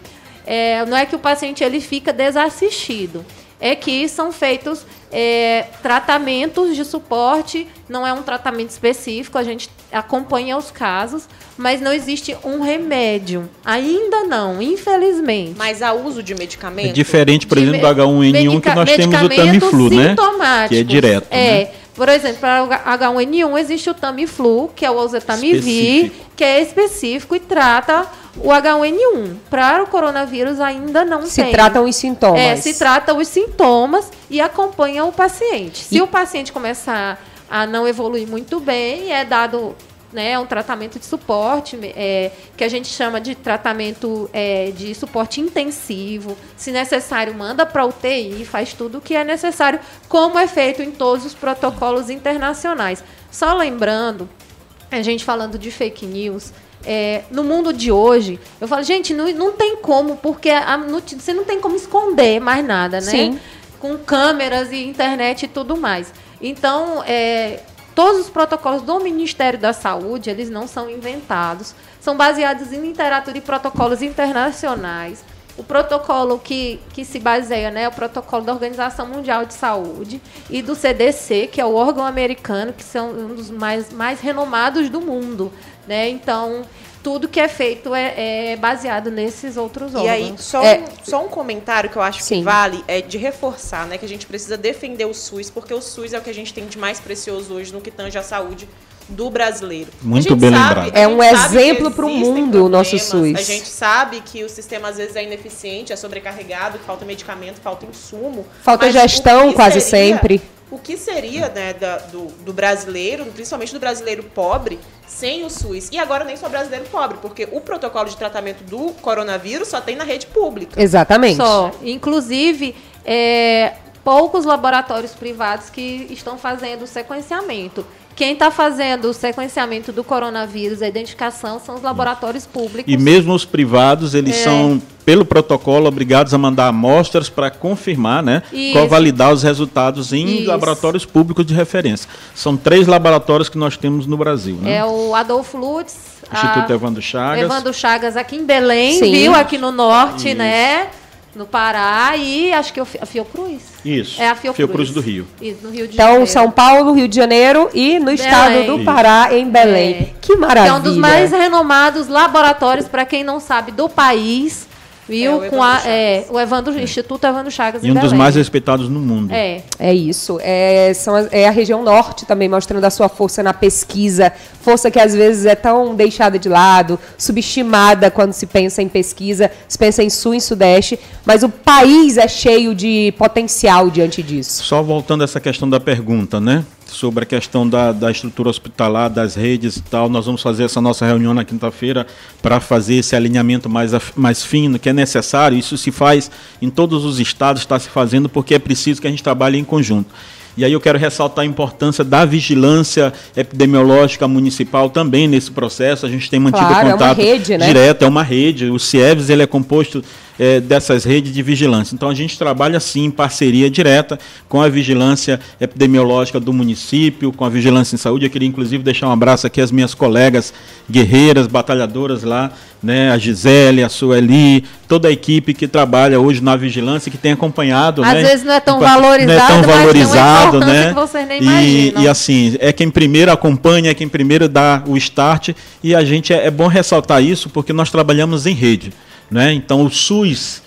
É, não é que o paciente ele fica desassistido, é que são feitos é, tratamentos de suporte. Não é um tratamento específico, a gente acompanha os casos, mas não existe um remédio. Ainda não, infelizmente. Mas há uso de medicamento? É diferente, por De exemplo, do H1N1, que nós temos o medicamentos Tamiflu, né? sintomáticos. Que é direto. É. né? Por exemplo, para o H1N1 existe o Tamiflu, que é o oseltamivir, Específico. que é específico e trata o H1N1. Para o coronavírus ainda não Se tem. tratam os sintomas. É, se trata os sintomas e acompanha o paciente. Se E- o paciente começar a não evoluir muito bem, é dado né, um tratamento de suporte, é, que a gente chama de tratamento é, de suporte intensivo. Se necessário, manda para UTI, faz tudo o que é necessário, como é feito em todos os protocolos internacionais. Só lembrando, a gente falando de fake news, é, no mundo de hoje, eu falo, gente, não, não tem como, porque a você não tem como esconder mais nada, né? Sim. Com câmeras e internet e tudo mais. Então, é, todos os protocolos do Ministério da Saúde, eles não são inventados, são baseados em literatura e protocolos internacionais. O protocolo que, que se baseia, né, é o protocolo da Organização Mundial de Saúde e do CDC, que é o órgão americano, que são um dos mais, mais renomados do mundo. Né? Então, tudo que é feito é, é baseado nesses outros órgãos. E aí, só, É. um, só um comentário que eu acho Sim. que vale é de reforçar, né? Que a gente precisa defender o SUS, porque o SUS é o que a gente tem de mais precioso hoje no que tange a saúde do brasileiro. Muito bem sabe- lembrado. É um exemplo pro existem mundo o nosso SUS. A gente sabe que o sistema às vezes é ineficiente, é sobrecarregado, falta medicamento, falta insumo. Falta o gestão quase seria- sempre. O que seria né, da- do, do brasileiro, principalmente do brasileiro pobre, sem o SUS? E agora nem só brasileiro pobre, porque o protocolo de tratamento do coronavírus só tem na rede pública. Exatamente. Só. Inclusive, é, poucos laboratórios privados que estão fazendo o sequenciamento. Quem está fazendo o sequenciamento do coronavírus, a identificação, são os laboratórios públicos. E mesmo os privados, eles É. são, pelo protocolo, obrigados a mandar amostras para confirmar, né? Isso. validar os resultados em Isso. laboratórios públicos de referência. São três laboratórios que nós temos no Brasil, né? É o Adolfo Lutz, Instituto a- Evandro Chagas. Evandro Chagas aqui em Belém, Sim. viu? Aqui no norte, Isso. né? No Pará e acho que é a Fiocruz. Isso. É a Fiocruz. Fiocruz do Rio. Isso, no Rio de Então, Janeiro. São Paulo, Rio de Janeiro e no estado do. Pará, em Belém. É. Que Que maravilha. é um dos mais renomados laboratórios, para quem não sabe, do país, viu? É, o Com a, é, o Evandro, Instituto Evandro Chagas E em um dos Belém. mais respeitados no mundo. É. É isso. É, são as- é a região norte também mostrando a sua força na pesquisa. Força que às vezes é tão deixada de lado, subestimada quando se pensa em pesquisa, se pensa em sul e sudeste. Mas o país é cheio de potencial diante disso. Só voltando a essa questão da pergunta, né? Sobre a questão da, da estrutura hospitalar, das redes e tal, nós vamos fazer essa nossa reunião na quinta-feira para fazer esse alinhamento mais, mais fino, que é necessário. Isso se faz em todos os estados, está se fazendo, porque é preciso que a gente trabalhe em conjunto. E aí eu quero ressaltar a importância da vigilância epidemiológica municipal também nesse processo. A gente tem mantido Claro, é uma contato rede, né? direto, é uma rede. O CIEVS ele é composto eh, dessas redes de vigilância. Então a gente trabalha sim em parceria direta com a vigilância epidemiológica do município, com a vigilância em saúde. Eu queria inclusive deixar um abraço aqui às minhas colegas guerreiras, batalhadoras lá, né? A Gisele, a Sueli, toda a equipe que trabalha hoje na vigilância, que tem acompanhado. Às né? vezes não é tão Não é valorizado, tão valorizado, né? e, e assim, é quem primeiro acompanha, é quem primeiro dá o start. E a gente é, é bom ressaltar isso porque nós trabalhamos em rede. Né? Então o SUS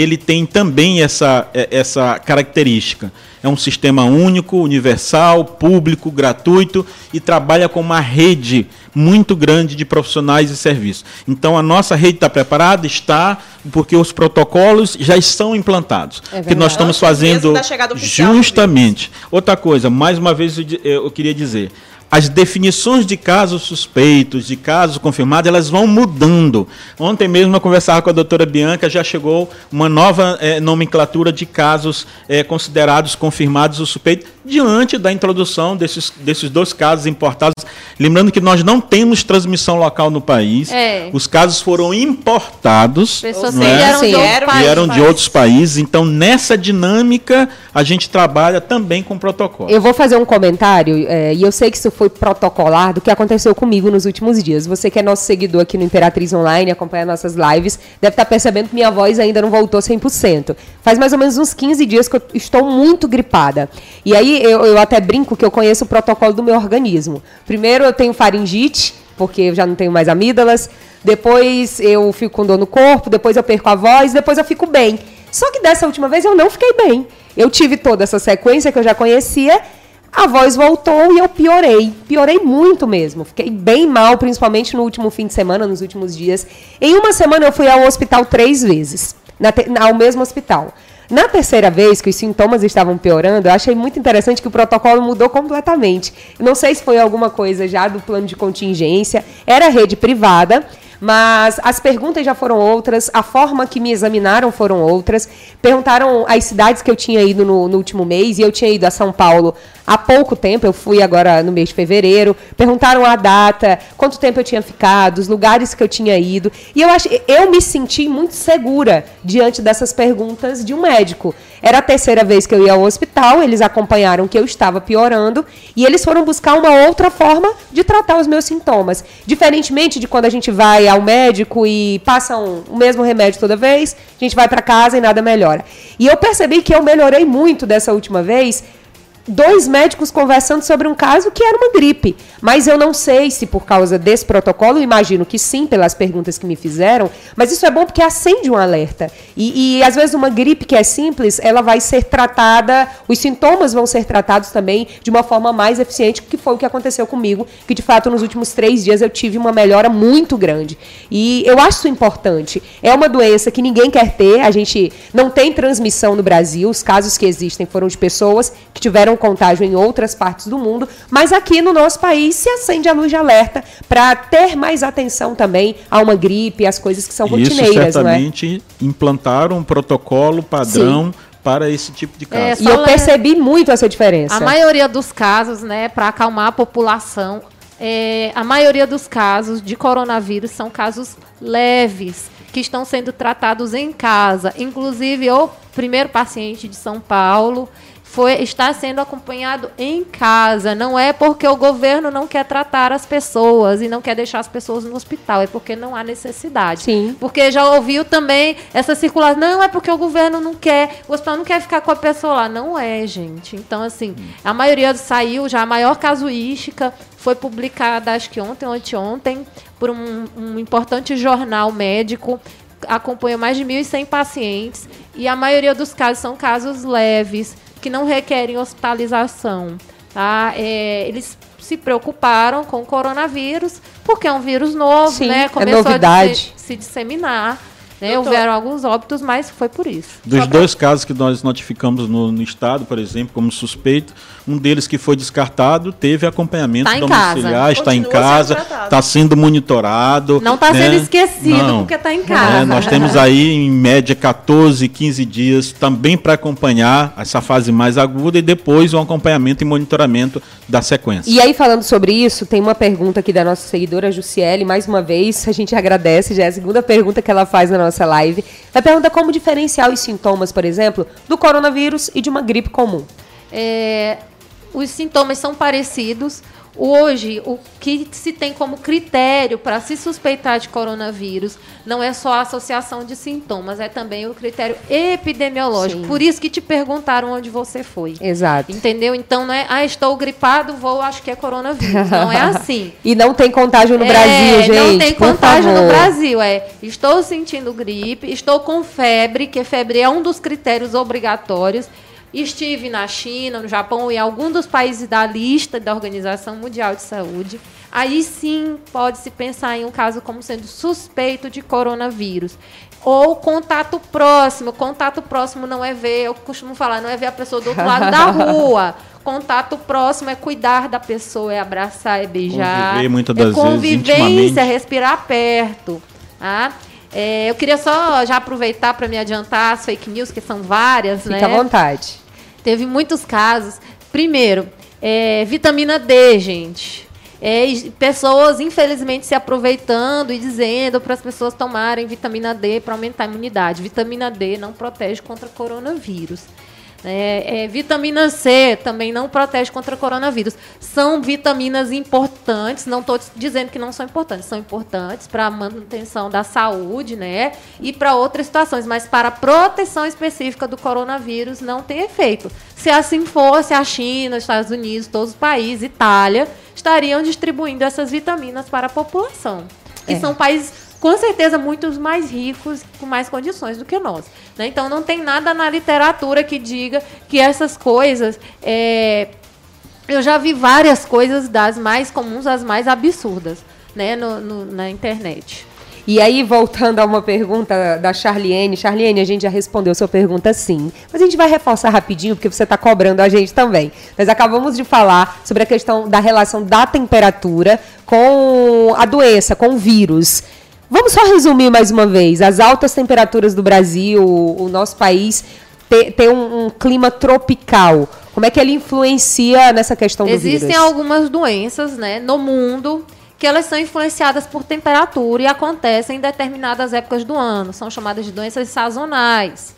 ele tem também essa, é, essa característica. É um sistema único, universal, público, gratuito e trabalha com uma rede muito grande de profissionais e serviços. Então a nossa rede está preparada, está, porque os protocolos já estão implantados. É que nós estamos fazendo justamente. Outra coisa, mais uma vez eu queria dizer, as definições de casos suspeitos, de casos confirmados, elas vão mudando. Ontem mesmo eu conversava com a doutora Bianca, já chegou uma nova é, nomenclatura de casos é, considerados confirmados ou suspeitos, diante da introdução desses, desses dois casos importados. Lembrando que nós não temos transmissão local no país, é. os casos foram importados. Pessoas não é? de, vieram de outros países. Então, nessa dinâmica, a gente trabalha também com protocolo. Eu vou fazer um comentário, é, e eu sei que isso foi foi protocolar do que aconteceu comigo nos últimos dias. Você que é nosso seguidor aqui no Imperatriz Online, acompanha nossas lives, deve estar percebendo que minha voz ainda não voltou 100%. Faz mais ou menos uns 15 dias que eu estou muito gripada. E aí eu, eu até brinco que eu conheço o protocolo do meu organismo. Primeiro eu tenho faringite, porque eu já não tenho mais amígdalas. Depois eu fico com dor no corpo, depois eu perco a voz, depois eu fico bem. Só que dessa última vez eu não fiquei bem. Eu tive toda essa sequência que eu já conhecia a voz voltou e eu piorei. Piorei muito mesmo. Fiquei bem mal, principalmente no último fim de semana, nos últimos dias. Em uma semana eu fui ao hospital três vezes, ao mesmo hospital. Na terceira vez que os sintomas estavam piorando, eu achei muito interessante que o protocolo mudou completamente. não sei se foi alguma coisa já do plano de contingência, era rede privada, mas as perguntas já foram outras, a forma que me examinaram foram outras. Perguntaram as cidades que eu tinha ido no, no último mês, e eu tinha ido a São Paulo há pouco tempo, eu fui agora no mês de fevereiro. Perguntaram a data, quanto tempo eu tinha ficado, os lugares que eu tinha ido. E eu, ach, eu me senti muito segura diante dessas perguntas de um médico. Era a terceira vez que eu ia ao hospital, eles acompanharam que eu estava piorando e eles foram buscar uma outra forma de tratar os meus sintomas. Diferentemente de quando a gente vai ao médico e passam o mesmo remédio toda vez, a gente vai para casa e nada melhora. E eu percebi que eu melhorei muito dessa última vez dois médicos conversando sobre um caso que era uma gripe. Mas eu não sei se por causa desse protocolo, imagino que sim, pelas perguntas que me fizeram, mas isso é bom porque acende um alerta. E, e às vezes uma gripe que é simples, ela vai ser tratada, os sintomas vão ser tratados também de uma forma mais eficiente, que foi o que aconteceu comigo, que de fato nos últimos três dias eu tive uma melhora muito grande. E eu acho isso importante. É uma doença que ninguém quer ter, a gente não tem transmissão no Brasil, os casos que existem foram de pessoas que tiveram tiveram contágio em outras partes do mundo, mas aqui no nosso país se acende a luz de alerta para ter mais atenção também a uma gripe, as coisas que são rotineiras. Isso certamente é? implantaram um protocolo padrão. Sim para esse tipo de é, caso. É, e eu percebi muito essa diferença. A maioria dos casos, né, para acalmar a população, é, a maioria dos casos de coronavírus são casos leves, que estão sendo tratados em casa. Inclusive, o primeiro paciente de São Paulo, foi, está sendo acompanhado em casa. Não é porque o governo não quer tratar as pessoas e não quer deixar as pessoas no hospital, é porque não há necessidade. Sim. Porque já ouviu também essa circulação, não é porque o governo não quer, o hospital não quer ficar com a pessoa lá. Não é, gente. Então, assim, a maioria saiu, já a maior casuística foi publicada, acho que ontem ou anteontem, por um, um importante jornal médico acompanhou mais de 1.100 pacientes e a maioria dos casos são casos leves, que não requerem hospitalização. Tá? É, eles se preocuparam com o coronavírus, porque é um vírus novo, Sim, né? É Começou é novidade. a se, se disseminar. Né? Houveram alguns óbitos, mas foi por isso. Dos dois casos que nós notificamos no, no, estado, por exemplo, como suspeito, um deles que foi descartado teve acompanhamento tá domiciliar, está em casa, está sendo monitorado. Não está né? sendo esquecido Não. porque está em casa. É, nós temos aí, em média, 14, 15 dias também para acompanhar essa fase mais aguda e depois o um acompanhamento e monitoramento da sequência. E aí, falando sobre isso, tem uma pergunta aqui da nossa seguidora Jussiele, mais uma vez, a gente agradece, já é a segunda pergunta que ela faz na nossa live, vai perguntar como diferenciar os sintomas, por exemplo, do coronavírus e de uma gripe comum. É, os sintomas são parecidos. Hoje, o que se tem como critério para se suspeitar de coronavírus não é só a associação de sintomas, é também o critério epidemiológico. Sim. Por isso que te perguntaram onde você foi. Exato. Entendeu? Então não é, ah, estou gripado, vou, acho que é coronavírus. Não é (laughs) assim. E não tem contágio no É, Brasil, gente. Não tem contágio no favor. Brasil. É, estou sentindo gripe, estou com febre, que febre é um dos critérios obrigatórios. Estive na China, no Japão e em algum dos países da lista da Organização Mundial de Saúde. Aí sim pode-se pensar em um caso como sendo suspeito de coronavírus. Ou contato próximo. Contato próximo não é ver, eu costumo falar, não é ver a pessoa do outro lado da (laughs) rua. Contato próximo é cuidar da pessoa, é abraçar, é beijar. Conviver muitas é das convivência, é respirar perto. Tá? É, eu queria só já aproveitar para me adiantar as fake news, que são várias, Fica né? à vontade. Teve muitos casos. Primeiro, é, vitamina D, gente. É, pessoas, infelizmente, se aproveitando e dizendo para as pessoas tomarem vitamina D para aumentar a imunidade. Vitamina D não protege contra coronavírus. É, é, vitamina C também não protege contra coronavírus. São vitaminas importantes, não estou dizendo que não são importantes, são importantes para a manutenção da saúde, né? E para outras situações, mas para a proteção específica do coronavírus não tem efeito. Se assim fosse, a China, os Estados Unidos, todos os países, Itália, estariam distribuindo essas vitaminas para a população. Que É. são países com certeza muito mais ricos, com mais condições do que nós. né? Então não tem nada na literatura que diga que essas coisas. é, Eu já vi várias coisas das mais comuns às mais absurdas né, no- no- na internet. E aí, voltando a uma pergunta da Charliene. Charliene, a gente já respondeu sua pergunta sim. Mas a gente vai reforçar rapidinho, porque você está cobrando a gente também. Nós acabamos de falar sobre a questão da relação da temperatura com a doença, com o vírus. Vamos só resumir mais uma vez. As altas temperaturas do Brasil, o nosso país ter, ter um, um clima tropical. Como é que ele influencia nessa questão do Existem vírus? algumas doenças né, no mundo que elas são influenciadas por temperatura e acontecem em determinadas épocas do ano. São chamadas de doenças sazonais.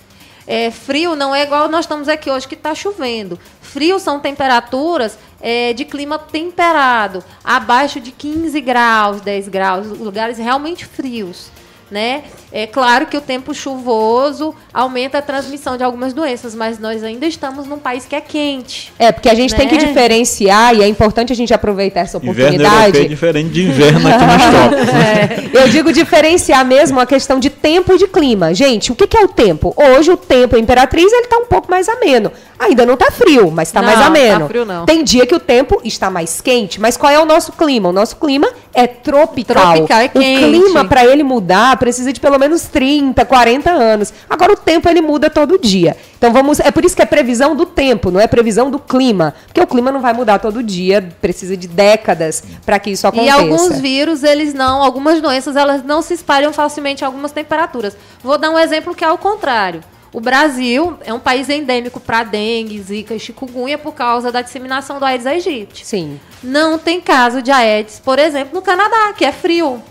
É, frio não é igual nós estamos aqui hoje que está chovendo. Frio são temperaturas é, de clima temperado, abaixo de 15 graus, 10 graus, lugares realmente frios. Né? É claro que o tempo chuvoso aumenta a transmissão de algumas doenças, mas nós ainda estamos num país que é quente. É, porque a gente tem que Né? diferenciar, e é importante a gente aproveitar essa Inverno europeu é oportunidade. diferente de inverno aqui nas (laughs) trópicos. né? Eu digo diferenciar mesmo a questão de tempo e de clima. Gente, o que, é o tempo? Hoje o tempo, a Imperatriz, ele tá um pouco mais ameno. Ainda não tá frio, mas tá Não, mais tá ameno. frio não. Tem dia que o tempo está mais quente, mas qual é o nosso clima? O nosso clima é tropical. Tropical, é o quente. clima, para ele mudar, precisa de pelo menos 30, 40 anos. Agora o tempo ele muda todo dia. Então vamos, é por isso que é previsão do tempo, não é previsão do clima, porque o clima não vai mudar todo dia, precisa de décadas para que isso E aconteça. alguns vírus, eles não, algumas doenças, elas não se espalham facilmente em algumas temperaturas. Vou dar um exemplo que é o contrário. O Brasil é um país endêmico para dengue, zika e chikungunya por causa da disseminação do Aedes aegypti. Sim. Não tem caso de Aedes, por exemplo, no Canadá, que é frio.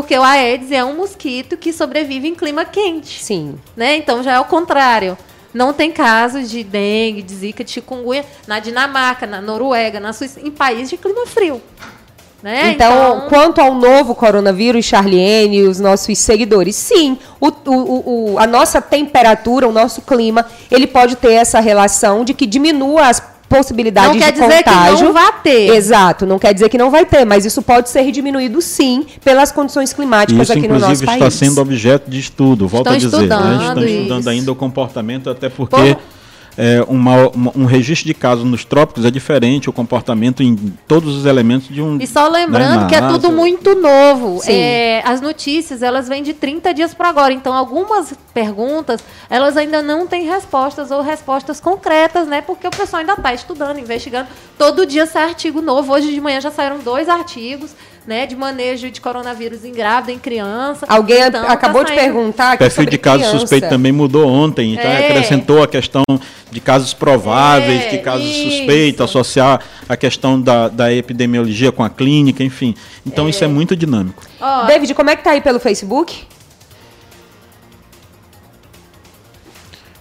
Porque o Aedes é um mosquito que sobrevive em clima quente. Sim. né? Então já é o contrário. Não tem casos de dengue, de zika, de chikungunya na Dinamarca, na Noruega, na Suíça, em países de clima frio. Né? Então, quanto ao novo coronavírus, Charliene e os nossos seguidores, sim, o, o- o- a nossa temperatura, o nosso clima, ele pode ter essa relação de que diminua as possibilidades Não quer de dizer que contágio. não vai ter. Exato, não quer dizer que não vai ter, mas isso pode ser diminuído sim pelas condições climáticas Isso, aqui no nosso inclusive, país. está sendo objeto de estudo, volto Estão a dizer. né? estudando Estão estudando isso. ainda o comportamento, até porque Por- é, uma- uma- um registro de casos nos trópicos é diferente, o comportamento em todos os elementos de um. E só lembrando né, que é tudo muito novo. É, as notícias, elas vêm de 30 dias para agora. Então, algumas perguntas, elas ainda não têm respostas ou respostas concretas, né? Porque o pessoal ainda está estudando, investigando. Todo dia sai artigo novo. Hoje de manhã já saíram dois artigos, né? De manejo de coronavírus em grávida, em criança. Alguém Então, tá acabou de saindo- perguntar O perfil de caso criança. suspeito também mudou ontem, então É. acrescentou a questão de casos prováveis, É, de casos isso. suspeitos, associar a questão da, da epidemiologia com a clínica, enfim. Então isso é muito dinâmico. Ó, David, como é que tá aí pelo Facebook?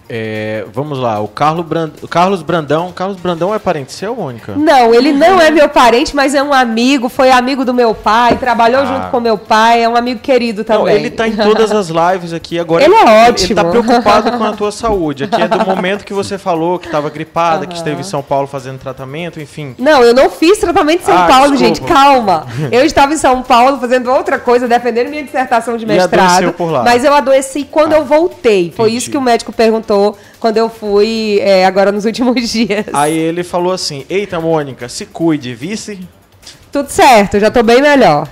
É, vamos lá, o, Carlos Brand... o Carlos Brandão. Carlos Brandão é parente seu, Mônica? Não, ele não é meu parente, mas é um amigo, foi amigo do meu pai, trabalhou Ah. junto com meu pai, é um amigo querido também. Não, ele tá em todas as lives aqui agora. Ele é Ele ótimo. tá preocupado com a tua (laughs) saúde. Aqui é do momento que você falou que tava gripada, que esteve em São Paulo fazendo tratamento, enfim. Não, eu não fiz tratamento em São Ah, Paulo, desculpa. gente, calma. (laughs) Eu estava em São Paulo fazendo outra coisa, defendendo minha dissertação de E mestrado. adoeceu por lá. Mas eu adoeci quando eu voltei. Foi entendi. isso que o médico perguntou quando eu fui é, agora nos últimos (laughs) dias. Aí ele falou assim: Eita, Mônica, se cuide, vice. Tudo certo, já tô bem melhor.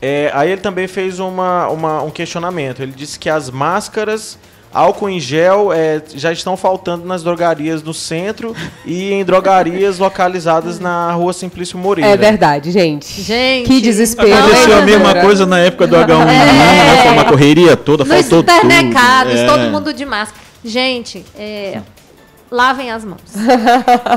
É, aí ele também fez uma, uma- um questionamento. Ele disse que as máscaras, álcool em gel é, já estão faltando nas drogarias do centro e em drogarias (laughs) localizadas na rua Simplício Moreira. É verdade, gente. Gente, Que desespero. Aconteceu a mesma coisa na época do H1N1, É. né? Foi uma correria toda, Nos faltou supermercados. É. todo mundo de máscara. Gente, é, lavem as mãos. (laughs)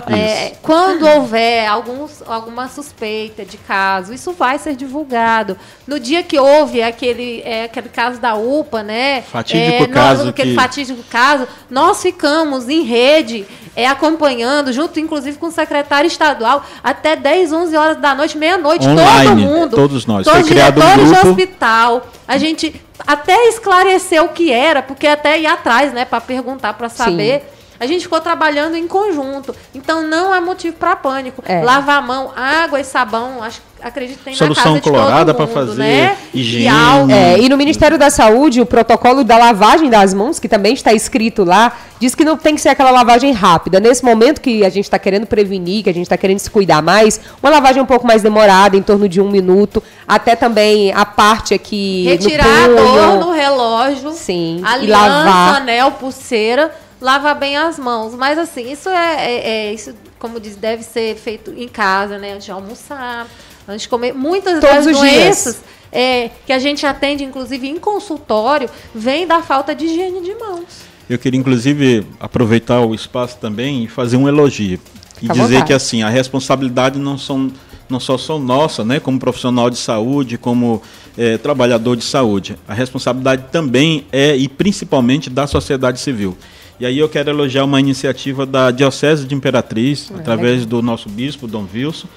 É, quando houver alguns, alguma suspeita de caso, isso vai ser divulgado. No dia que houve aquele, é, aquele caso da UPA, né? Fatídico é, caso Aquele que- fatídico caso, nós ficamos em rede, é, acompanhando, junto inclusive com o secretário estadual, até 10, 11 horas da noite, meia-noite, todo mundo. todos nós. Todos Foi criado um diretores de grupo. hospital. A gente até esclareceu o que era, porque até ia atrás, né, para perguntar, para saber. A gente ficou trabalhando em conjunto. Então não há motivo para pânico. É. Lavar a mão, água e sabão, acho, acredito que tem Solução na casa de colorada mundo, fazer, né? higiene. E álcool. É, e no Ministério da Saúde, o protocolo da lavagem das mãos, que também está escrito lá, diz que não tem que ser aquela lavagem rápida. Nesse momento que a gente está querendo prevenir, que a gente está querendo se cuidar mais, uma lavagem um pouco mais demorada, em torno de um minuto, até também a parte aqui Retirar a no dor punho. no relógio. Sim, e Aliança, lavar. anel, pulseira. Lava bem as mãos. Mas assim, isso é, é- é- isso, como diz, deve ser feito em casa, né? Antes de almoçar, antes de comer. Muitas Todos das os dias. doenças é, que a gente atende, inclusive em consultório, vem da falta de higiene de mãos. Eu queria, inclusive, aproveitar o espaço também e fazer um elogio. E Fica dizer vontade. que, assim, a responsabilidade não, são, não só são nossa, né, como profissional de saúde, como eh, trabalhador de saúde. A responsabilidade também é, e principalmente, da sociedade civil. E aí eu quero elogiar uma iniciativa da Diocese de Imperatriz, através do nosso bispo, Dom Wilson,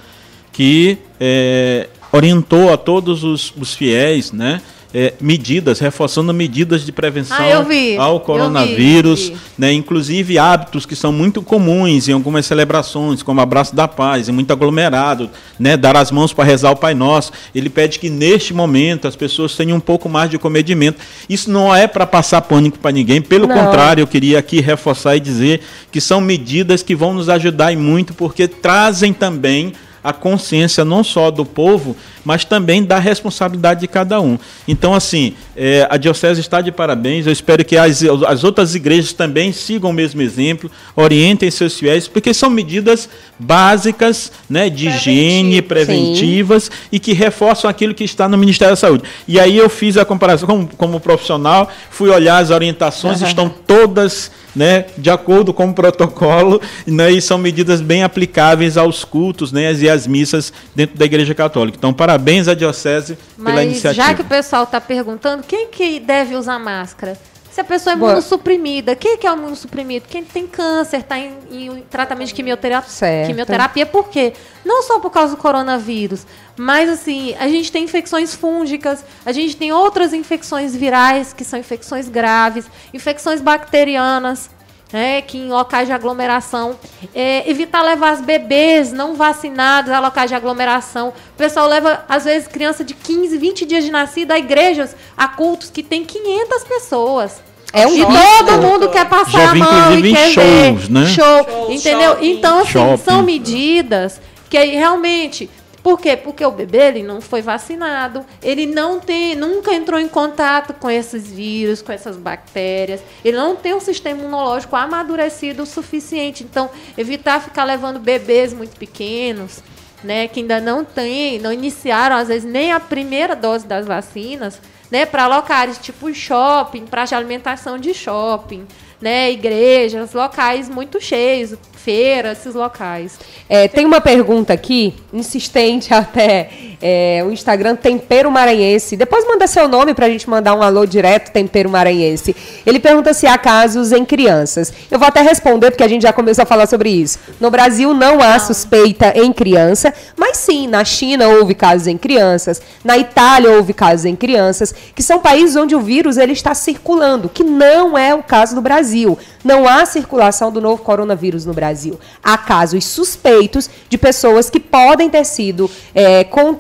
que eh, orientou a todos os, os fiéis, né? Eh, medidas, reforçando medidas de prevenção Ah, vi, ao eu coronavírus, vi, vi. né, inclusive hábitos que são muito comuns em algumas celebrações, como abraço da paz, em muito aglomerado, né, dar as mãos para rezar o Pai Nosso. Ele pede que neste momento as pessoas tenham um pouco mais de comedimento. Isso não é para passar pânico para ninguém, pelo Não. contrário, eu queria aqui reforçar e dizer que são medidas que vão nos ajudar e muito, porque trazem também a consciência não só do povo, mas também da responsabilidade de cada um. Então, assim, eh, a Diocese está de parabéns. Eu espero que as, as outras igrejas também sigam o mesmo exemplo, orientem seus fiéis, porque são medidas básicas né, de higiene, preventivas e que reforçam aquilo que está no Ministério da Saúde. E aí eu fiz a comparação como, como profissional, fui olhar as orientações, estão todas né, de acordo com o protocolo, né, e são medidas bem aplicáveis aos cultos né, e às missas dentro da Igreja Católica. Então, parabéns à Diocese pela Mas iniciativa. já que o pessoal está perguntando, quem que deve usar máscara? Se a pessoa é imunossuprimida, quem que é o imunossuprimido? Quem tem câncer, está em, em tratamento de quimioterapia, Certo. quimioterapia, por quê? Não só por causa do coronavírus, mas assim, a gente tem infecções fúngicas, a gente tem outras infecções virais, que são infecções graves, infecções bacterianas, né, que em locais de aglomeração. É, evitar levar os bebês não vacinados a locais de aglomeração. O pessoal leva, às vezes, criança de 15, 20 dias de nascida a igrejas, a cultos que tem 500 pessoas. É um e todo mundo quer passar Já a vi, mão e quer shows, ver. né? Show, Shows, entendeu? shopping. Então, assim, Shopping. são medidas que aí realmente... Por quê? Porque o bebê ele não foi vacinado, ele não tem, nunca entrou em contato com esses vírus, com essas bactérias, ele não tem um sistema imunológico amadurecido o suficiente. Então, evitar ficar levando bebês muito pequenos, né, que ainda não têm, não iniciaram às vezes nem a primeira dose das vacinas, né, para locais tipo shopping, praça de alimentação de shopping, né, igrejas, locais muito cheios, feiras, esses locais. É, tem uma pergunta aqui, insistente (laughs) até, é, o Instagram Tempero Maranhense. Depois manda seu nome para a gente mandar um alô direto, Tempero Maranhense. Ele pergunta se há casos em crianças. Eu vou até responder, porque a gente já começou a falar sobre isso. No Brasil não há não. suspeita em criança, mas sim, na China houve casos em crianças, na Itália houve casos em crianças, que são países onde o vírus ele está circulando, que não é o caso do Brasil. Não há circulação do novo coronavírus no Brasil. Há casos suspeitos de pessoas que podem ter sido é, com,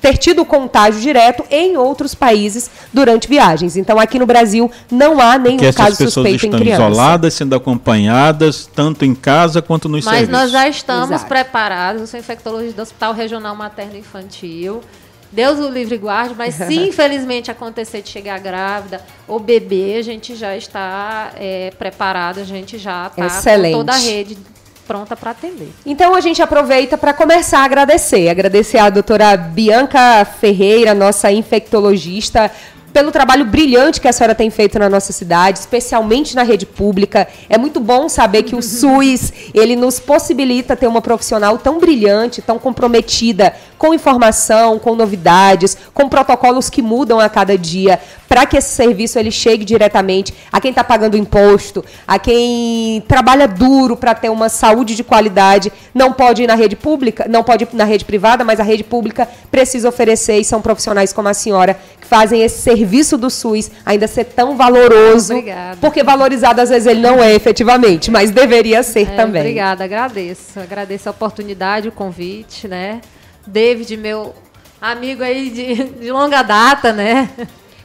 ter tido contágio direto em outros países durante viagens. Então, aqui no Brasil, não há nenhum Porque caso suspeito em criança. estão isoladas, sendo acompanhadas, tanto em casa quanto nos Mas serviços. nós já estamos Exato. preparados. Eu sou infectologista do Hospital Regional Materno Infantil. Deus o livre guarde, mas se (laughs) infelizmente acontecer de chegar grávida ou bebê, a gente já está é, preparado, a gente já está com toda a rede pronta para atender. Então a gente aproveita para começar a agradecer. Agradecer à doutora Bianca Ferreira, nossa infectologista, pelo trabalho brilhante que a senhora tem feito na nossa cidade, especialmente na rede pública. É muito bom saber que o (laughs) SUS, ele nos possibilita ter uma profissional tão brilhante, tão comprometida com informação, com novidades, com protocolos que mudam a cada dia, para que esse serviço ele chegue diretamente a quem está pagando imposto, a quem trabalha duro para ter uma saúde de qualidade, não pode ir na rede pública, não pode ir na rede privada, mas a rede pública precisa oferecer e são profissionais como a senhora fazem esse serviço do SUS ainda ser tão valoroso, obrigada. porque valorizado às vezes ele não é efetivamente, mas deveria ser é, também. Obrigada, agradeço, agradeço a oportunidade, o convite, né? David, meu amigo aí de, de longa data, né?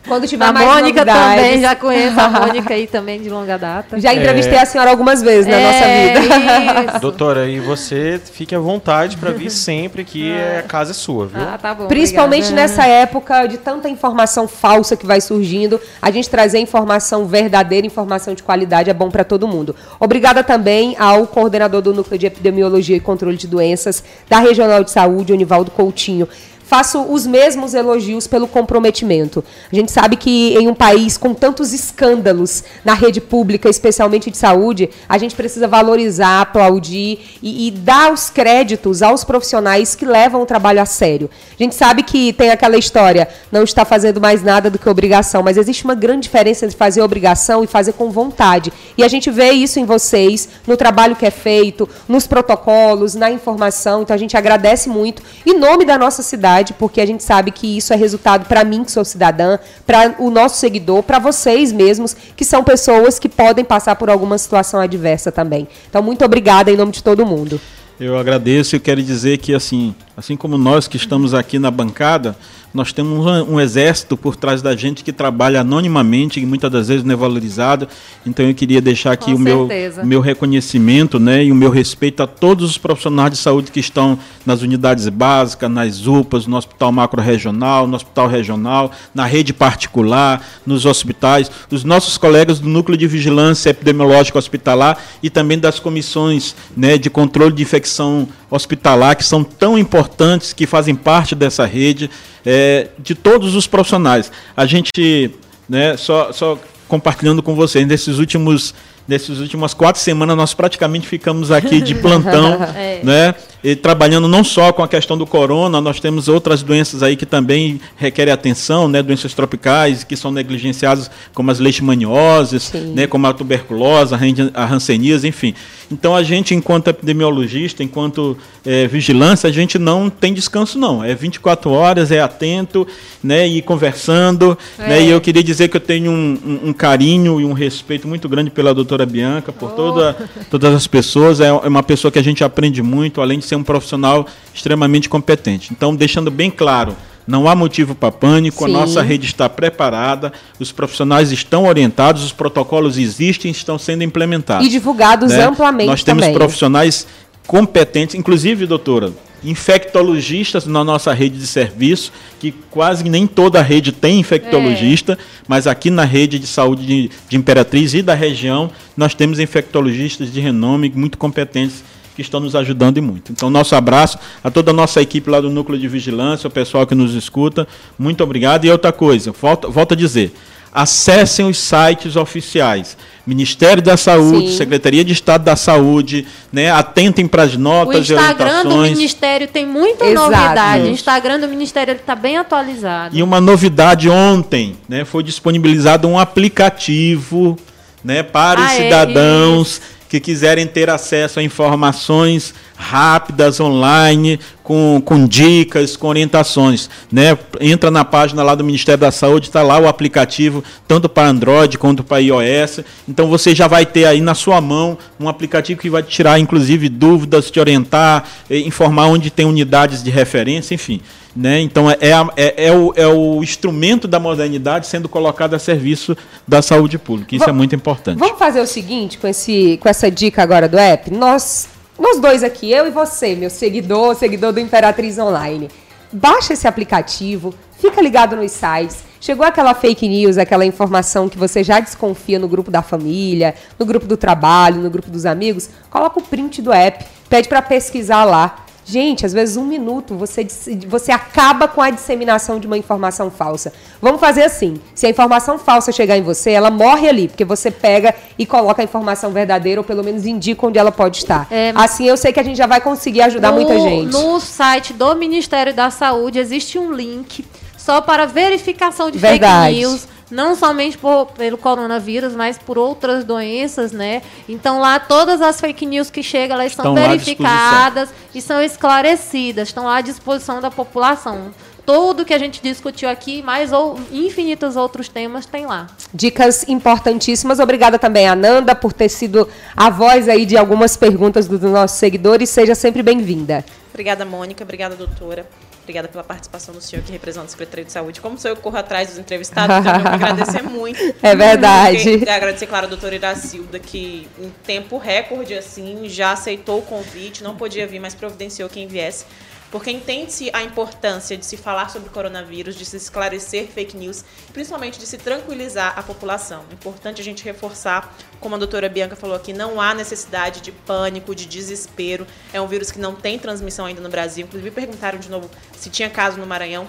Quando tiver a mais Mônica novidades. também, já conheço a (laughs) Mônica aí também de longa data. Já entrevistei é... a senhora algumas vezes na é, nossa vida. Isso. (laughs) Doutora, e você fique à vontade para vir sempre que é. a casa é sua, viu? Ah, tá bom. Principalmente obrigada. nessa época de tanta informação falsa que vai surgindo, a gente trazer informação verdadeira, informação de qualidade é bom para todo mundo. Obrigada também ao coordenador do Núcleo de Epidemiologia e Controle de Doenças da Regional de Saúde, Onivaldo Coutinho faço os mesmos elogios pelo comprometimento. A gente sabe que em um país com tantos escândalos na rede pública, especialmente de saúde, a gente precisa valorizar, aplaudir e, e dar os créditos aos profissionais que levam o trabalho a sério. A gente sabe que tem aquela história, não está fazendo mais nada do que obrigação, mas existe uma grande diferença entre fazer obrigação e fazer com vontade. E a gente vê isso em vocês, no trabalho que é feito, nos protocolos, na informação. Então a gente agradece muito. Em nome da nossa cidade, porque a gente sabe que isso é resultado para mim, que sou cidadã, para o nosso seguidor, para vocês mesmos, que são pessoas que podem passar por alguma situação adversa também. Então, muito obrigada em nome de todo mundo. Eu agradeço e quero dizer que, assim, assim como nós que estamos aqui na bancada, nós temos um, um, exército por trás da gente que trabalha anonimamente e muitas das vezes não é valorizado. Então eu queria deixar aqui o meu, meu reconhecimento né, e o meu respeito a todos os profissionais de saúde que estão nas unidades básicas, nas UPAs, no Hospital Macro-Regional, no Hospital Regional, na rede particular, nos hospitais, os nossos colegas do Núcleo de Vigilância Epidemiológica Hospitalar e também das comissões né, de controle de infecção hospitalar, que são tão importantes, que fazem parte dessa rede, é, de todos os profissionais. A gente, né, só, só compartilhando com vocês, nesses últimos nessas últimas quatro semanas nós praticamente ficamos aqui de (laughs) plantão, é. né? E trabalhando não só com a questão do corona, nós temos outras doenças aí que também requerem atenção, né? Doenças tropicais que são negligenciadas, como as leishmanioses, né? Como a tuberculose, a hanseníase, enfim. Então a gente, enquanto epidemiologista, enquanto é, vigilância, a gente não tem descanso não. É 24 horas, é atento, né? E conversando, é. né? E eu queria dizer que eu tenho um, um, um carinho e um respeito muito grande pela doutora Bianca, por oh. toda, todas as pessoas. É, é uma pessoa que a gente aprende muito, além de ser um profissional extremamente competente. Então, deixando bem claro, não há motivo para pânico, Sim. a nossa rede está preparada, os profissionais estão orientados, os protocolos existem, estão sendo implementados. E divulgados né? amplamente. Nós temos também. profissionais competentes, inclusive, doutora, infectologistas na nossa rede de serviço, que quase nem toda a rede tem infectologista, é. mas aqui na rede de saúde de, de, Imperatriz e da região, nós temos infectologistas de renome muito competentes que estão nos ajudando e muito. Então, nosso abraço a toda a nossa equipe lá do Núcleo de Vigilância, o pessoal que nos escuta, muito obrigado. E outra coisa, volto, volto a dizer, acessem os sites oficiais. Ministério da Saúde, Sim. Secretaria de Estado da Saúde, né? Atentem para as O notas e Instagram do. Ministério tem muita Exato. novidade. O Isso. Instagram do Ministério está bem atualizado. E uma novidade ontem, né, foi disponibilizado um aplicativo, né, para os Ah, é, cidadãos que quiserem ter acesso a informações rápidas online, com, com dicas, com orientações, né? Entra na página lá do Ministério da Saúde, está lá o aplicativo, tanto para Android quanto para iOS. Então você já vai ter aí na sua mão um aplicativo que vai tirar, inclusive, dúvidas, te orientar, eh, informar onde tem unidades de referência, enfim. Né? Então é, é, é- é o, é o instrumento da modernidade sendo colocado a serviço da saúde pública. Isso é muito importante. Vamos fazer o seguinte com, esse, com essa dica agora do app? Nós, nós dois aqui, eu e você, meu seguidor, seguidor do Imperatriz Online. Baixa esse aplicativo, fica ligado nos sites. Chegou aquela fake news, aquela informação que você já desconfia no grupo da família, no grupo do trabalho, no grupo dos amigos, coloca o print do app, pede para pesquisar lá. Gente, às vezes um minuto você, você acaba com a disseminação de uma informação falsa. Vamos fazer assim: se a informação falsa chegar em você, ela morre ali, porque você pega e coloca a informação verdadeira, ou pelo menos indica onde ela pode estar. É, assim eu sei que a gente já vai conseguir ajudar no, muita gente. No site do Ministério da Saúde existe um link só para verificação de Verdade. fake news. Não somente por- pelo coronavírus, mas por outras doenças, né? Então lá todas as fake news que chegam, elas são Estão verificadas e são esclarecidas, estão à disposição da população. Tudo que a gente discutiu aqui, mais ou infinitos outros temas, tem lá. Dicas importantíssimas. Obrigada também a Nanda por ter sido a voz aí de algumas perguntas dos nossos seguidores. Seja sempre bem-vinda. Obrigada, Mônica. Obrigada, doutora. Obrigada pela participação do senhor que representa o Secretaria de Saúde. Como sou eu que corro atrás dos entrevistados, então eu (laughs) agradecer muito. É verdade. Queria agradecer, claro, a doutora Iracilda, que em tempo recorde, assim, já aceitou o convite, não podia vir, mas providenciou quem viesse. Porque entende-se a importância de se falar sobre coronavírus, de se esclarecer fake news, principalmente de se tranquilizar a população. Importante a gente reforçar, como a doutora Bianca falou aqui, não há necessidade de pânico, de desespero. É um vírus que não tem transmissão ainda no Brasil. Inclusive, perguntaram de novo se tinha caso no Maranhão.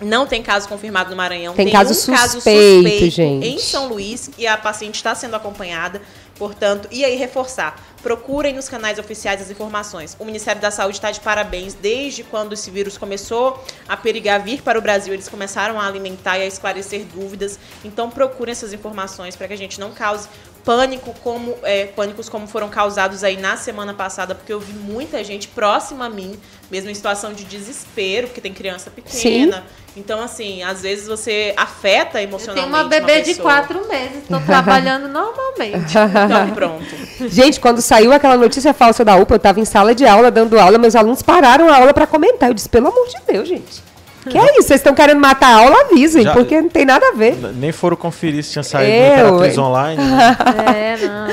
Não tem caso confirmado no Maranhão. Tem um caso suspeito, gente. Em São Luís e a paciente está sendo acompanhada. Portanto, e aí reforçar, procurem nos canais oficiais as informações. O Ministério da Saúde está de parabéns desde quando esse vírus começou a perigar vir para o Brasil, eles começaram a alimentar e a esclarecer dúvidas. Então, procurem essas informações para que a gente não cause pânico como é, pânicos como foram causados aí na semana passada, porque eu vi muita gente próxima a mim, mesmo em situação de desespero, porque tem criança pequena. Então, assim, às vezes você afeta Eu emocionalmente tenho uma bebê de pessoa. quatro meses, estou trabalhando (laughs) normalmente. Então, pronto. Gente, quando saiu aquela notícia falsa da UPA, eu estava em sala de aula, dando aula, meus alunos pararam a aula para comentar. Eu disse, pelo amor de Deus, gente. Que é isso? Vocês estão querendo matar a aula? Avisem, Já- porque não tem nada a ver. Nem foram conferir se tinha saído Eu, no Imperatriz hein? Online. né? é, não.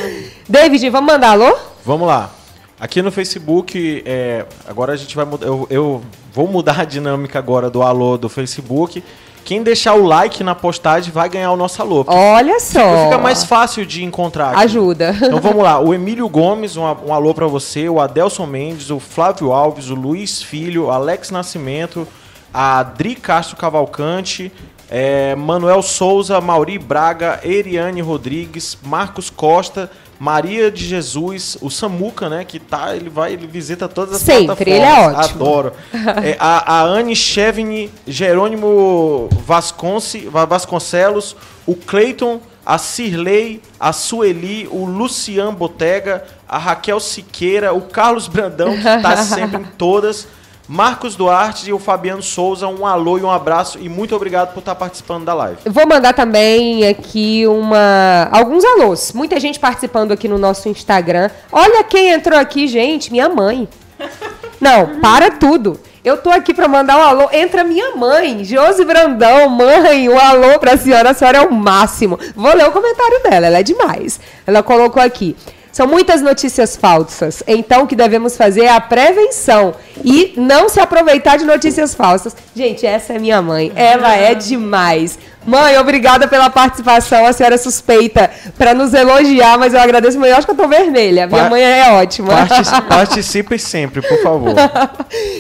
David, vamos mandar alô? Vamos lá. Aqui no Facebook, é, agora a gente vai mudar. Eu, eu vou mudar a dinâmica agora do alô do Facebook. Quem deixar o like na postagem vai ganhar o nosso alô. Olha só. Fica mais fácil de encontrar. aqui. Ajuda. Então vamos lá. O Emílio Gomes, um, um alô pra você. O Adelson Mendes, o Flávio Alves, o Luiz Filho, o Alex Nascimento, a Adri Castro Cavalcante, é, Manuel Souza, Mauri Braga, Eriane Rodrigues, Marcos Costa, Maria de Jesus, o Samuca, né? Que tá, ele vai, ele visita todas as Sempre, ele é plataformas. ótimo. Adoro. (laughs) É, a, a Anne Chevny, Jerônimo Vasconce, Va- Vasconcelos, o Cleiton, a Cirlei, a Sueli, o Lucian Botega, a Raquel Siqueira, o Carlos Brandão, que está (laughs) sempre em todas, Marcos Duarte e o Fabiano Souza, um alô e um abraço e muito obrigado por estar participando da live. Eu Vou mandar também aqui uma alguns alôs. Muita gente participando aqui no nosso Instagram. Olha quem entrou aqui, gente, minha mãe. (laughs) Não, para tudo. Eu tô aqui para mandar um alô. Entra minha mãe, Josi Brandão, mãe, um alô pra senhora, a senhora é o máximo. Vou ler o comentário dela, ela é demais. Ela colocou aqui. São muitas notícias falsas, então o que devemos fazer é a prevenção e não se aproveitar de notícias falsas. Gente, essa é minha mãe, ela é demais. Mãe, obrigada pela participação. A senhora é suspeita para nos elogiar, mas eu agradeço. Eu acho que eu tô vermelha. Minha Pa- mãe é ótima. Partici- (laughs) Participe sempre, por favor.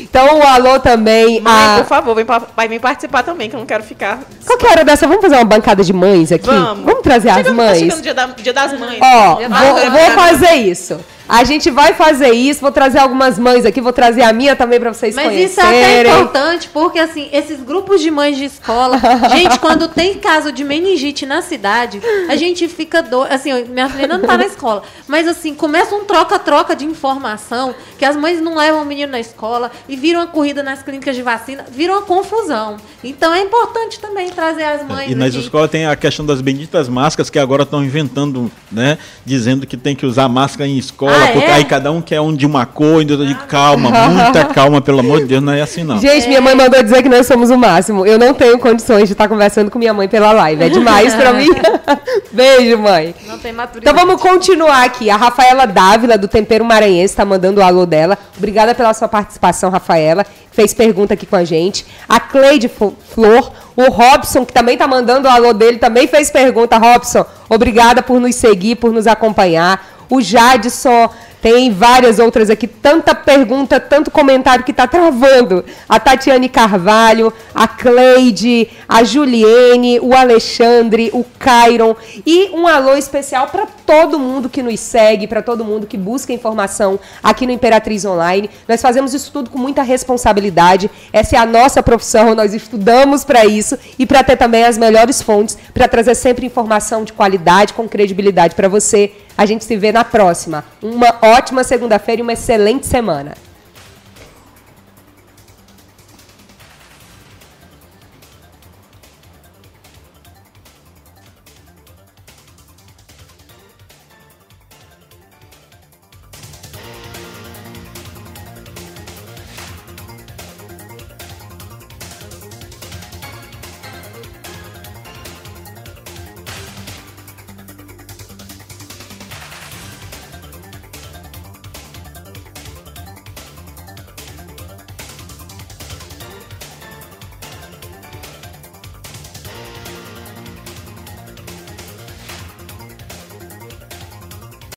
então, um alô também. Mãe, a... por favor, vem pa- vai vir participar também, que eu não quero ficar. Qualquer hora dessa, vamos fazer uma bancada de mães aqui? Vamos. trazer Chegando- as tá mães? chegando o dia, da- dia das mães. Ó, vou, vou fazer isso. A gente vai fazer isso, vou trazer algumas mães aqui, vou trazer a minha também para vocês Mas conhecerem. isso é até importante, porque assim, esses grupos de mães de escola, (laughs) gente, quando tem caso de meningite na cidade, a gente fica doido. Assim, minha filha não tá na escola, mas assim, começa um troca-troca de informação, que as mães não levam o menino na escola e viram a corrida nas clínicas de vacina, viram uma confusão. Então é importante também trazer as mães E nas aqui. escolas tem a questão das benditas máscaras que agora estão inventando, né? Dizendo que tem que usar máscara em escola, Ah, porque é? aí cada um quer um de uma cor, então eu digo, calma, muita (laughs) calma, pelo amor de Deus, não é assim não. Gente, minha mãe mandou dizer que nós somos o máximo. Eu não tenho condições de estar conversando com minha mãe pela live. É demais pra mim. (laughs) Beijo, mãe. Não tem maturidade. Então vamos continuar aqui. A Rafaela Dávila, do Tempero Maranhense, está mandando o alô dela. Obrigada pela sua participação, Rafaela. Fez pergunta aqui com a gente. A Cleide Flor, o Robson, que também está mandando o alô dele, também fez pergunta. Robson, obrigada por nos seguir, por nos acompanhar. O Jadson, tem várias outras aqui. Tanta pergunta, tanto comentário que está travando. A Tatiane Carvalho, a Cleide, a Juliene, o Alexandre, o Cairon. E um alô especial para todo mundo que nos segue, para todo mundo que busca informação aqui no Imperatriz Online. Nós fazemos isso tudo com muita responsabilidade. Essa é a nossa profissão, nós estudamos para isso e para ter também as melhores fontes, para trazer sempre informação de qualidade, com credibilidade para você. A gente se vê na próxima. Uma ótima segunda-feira e uma excelente semana.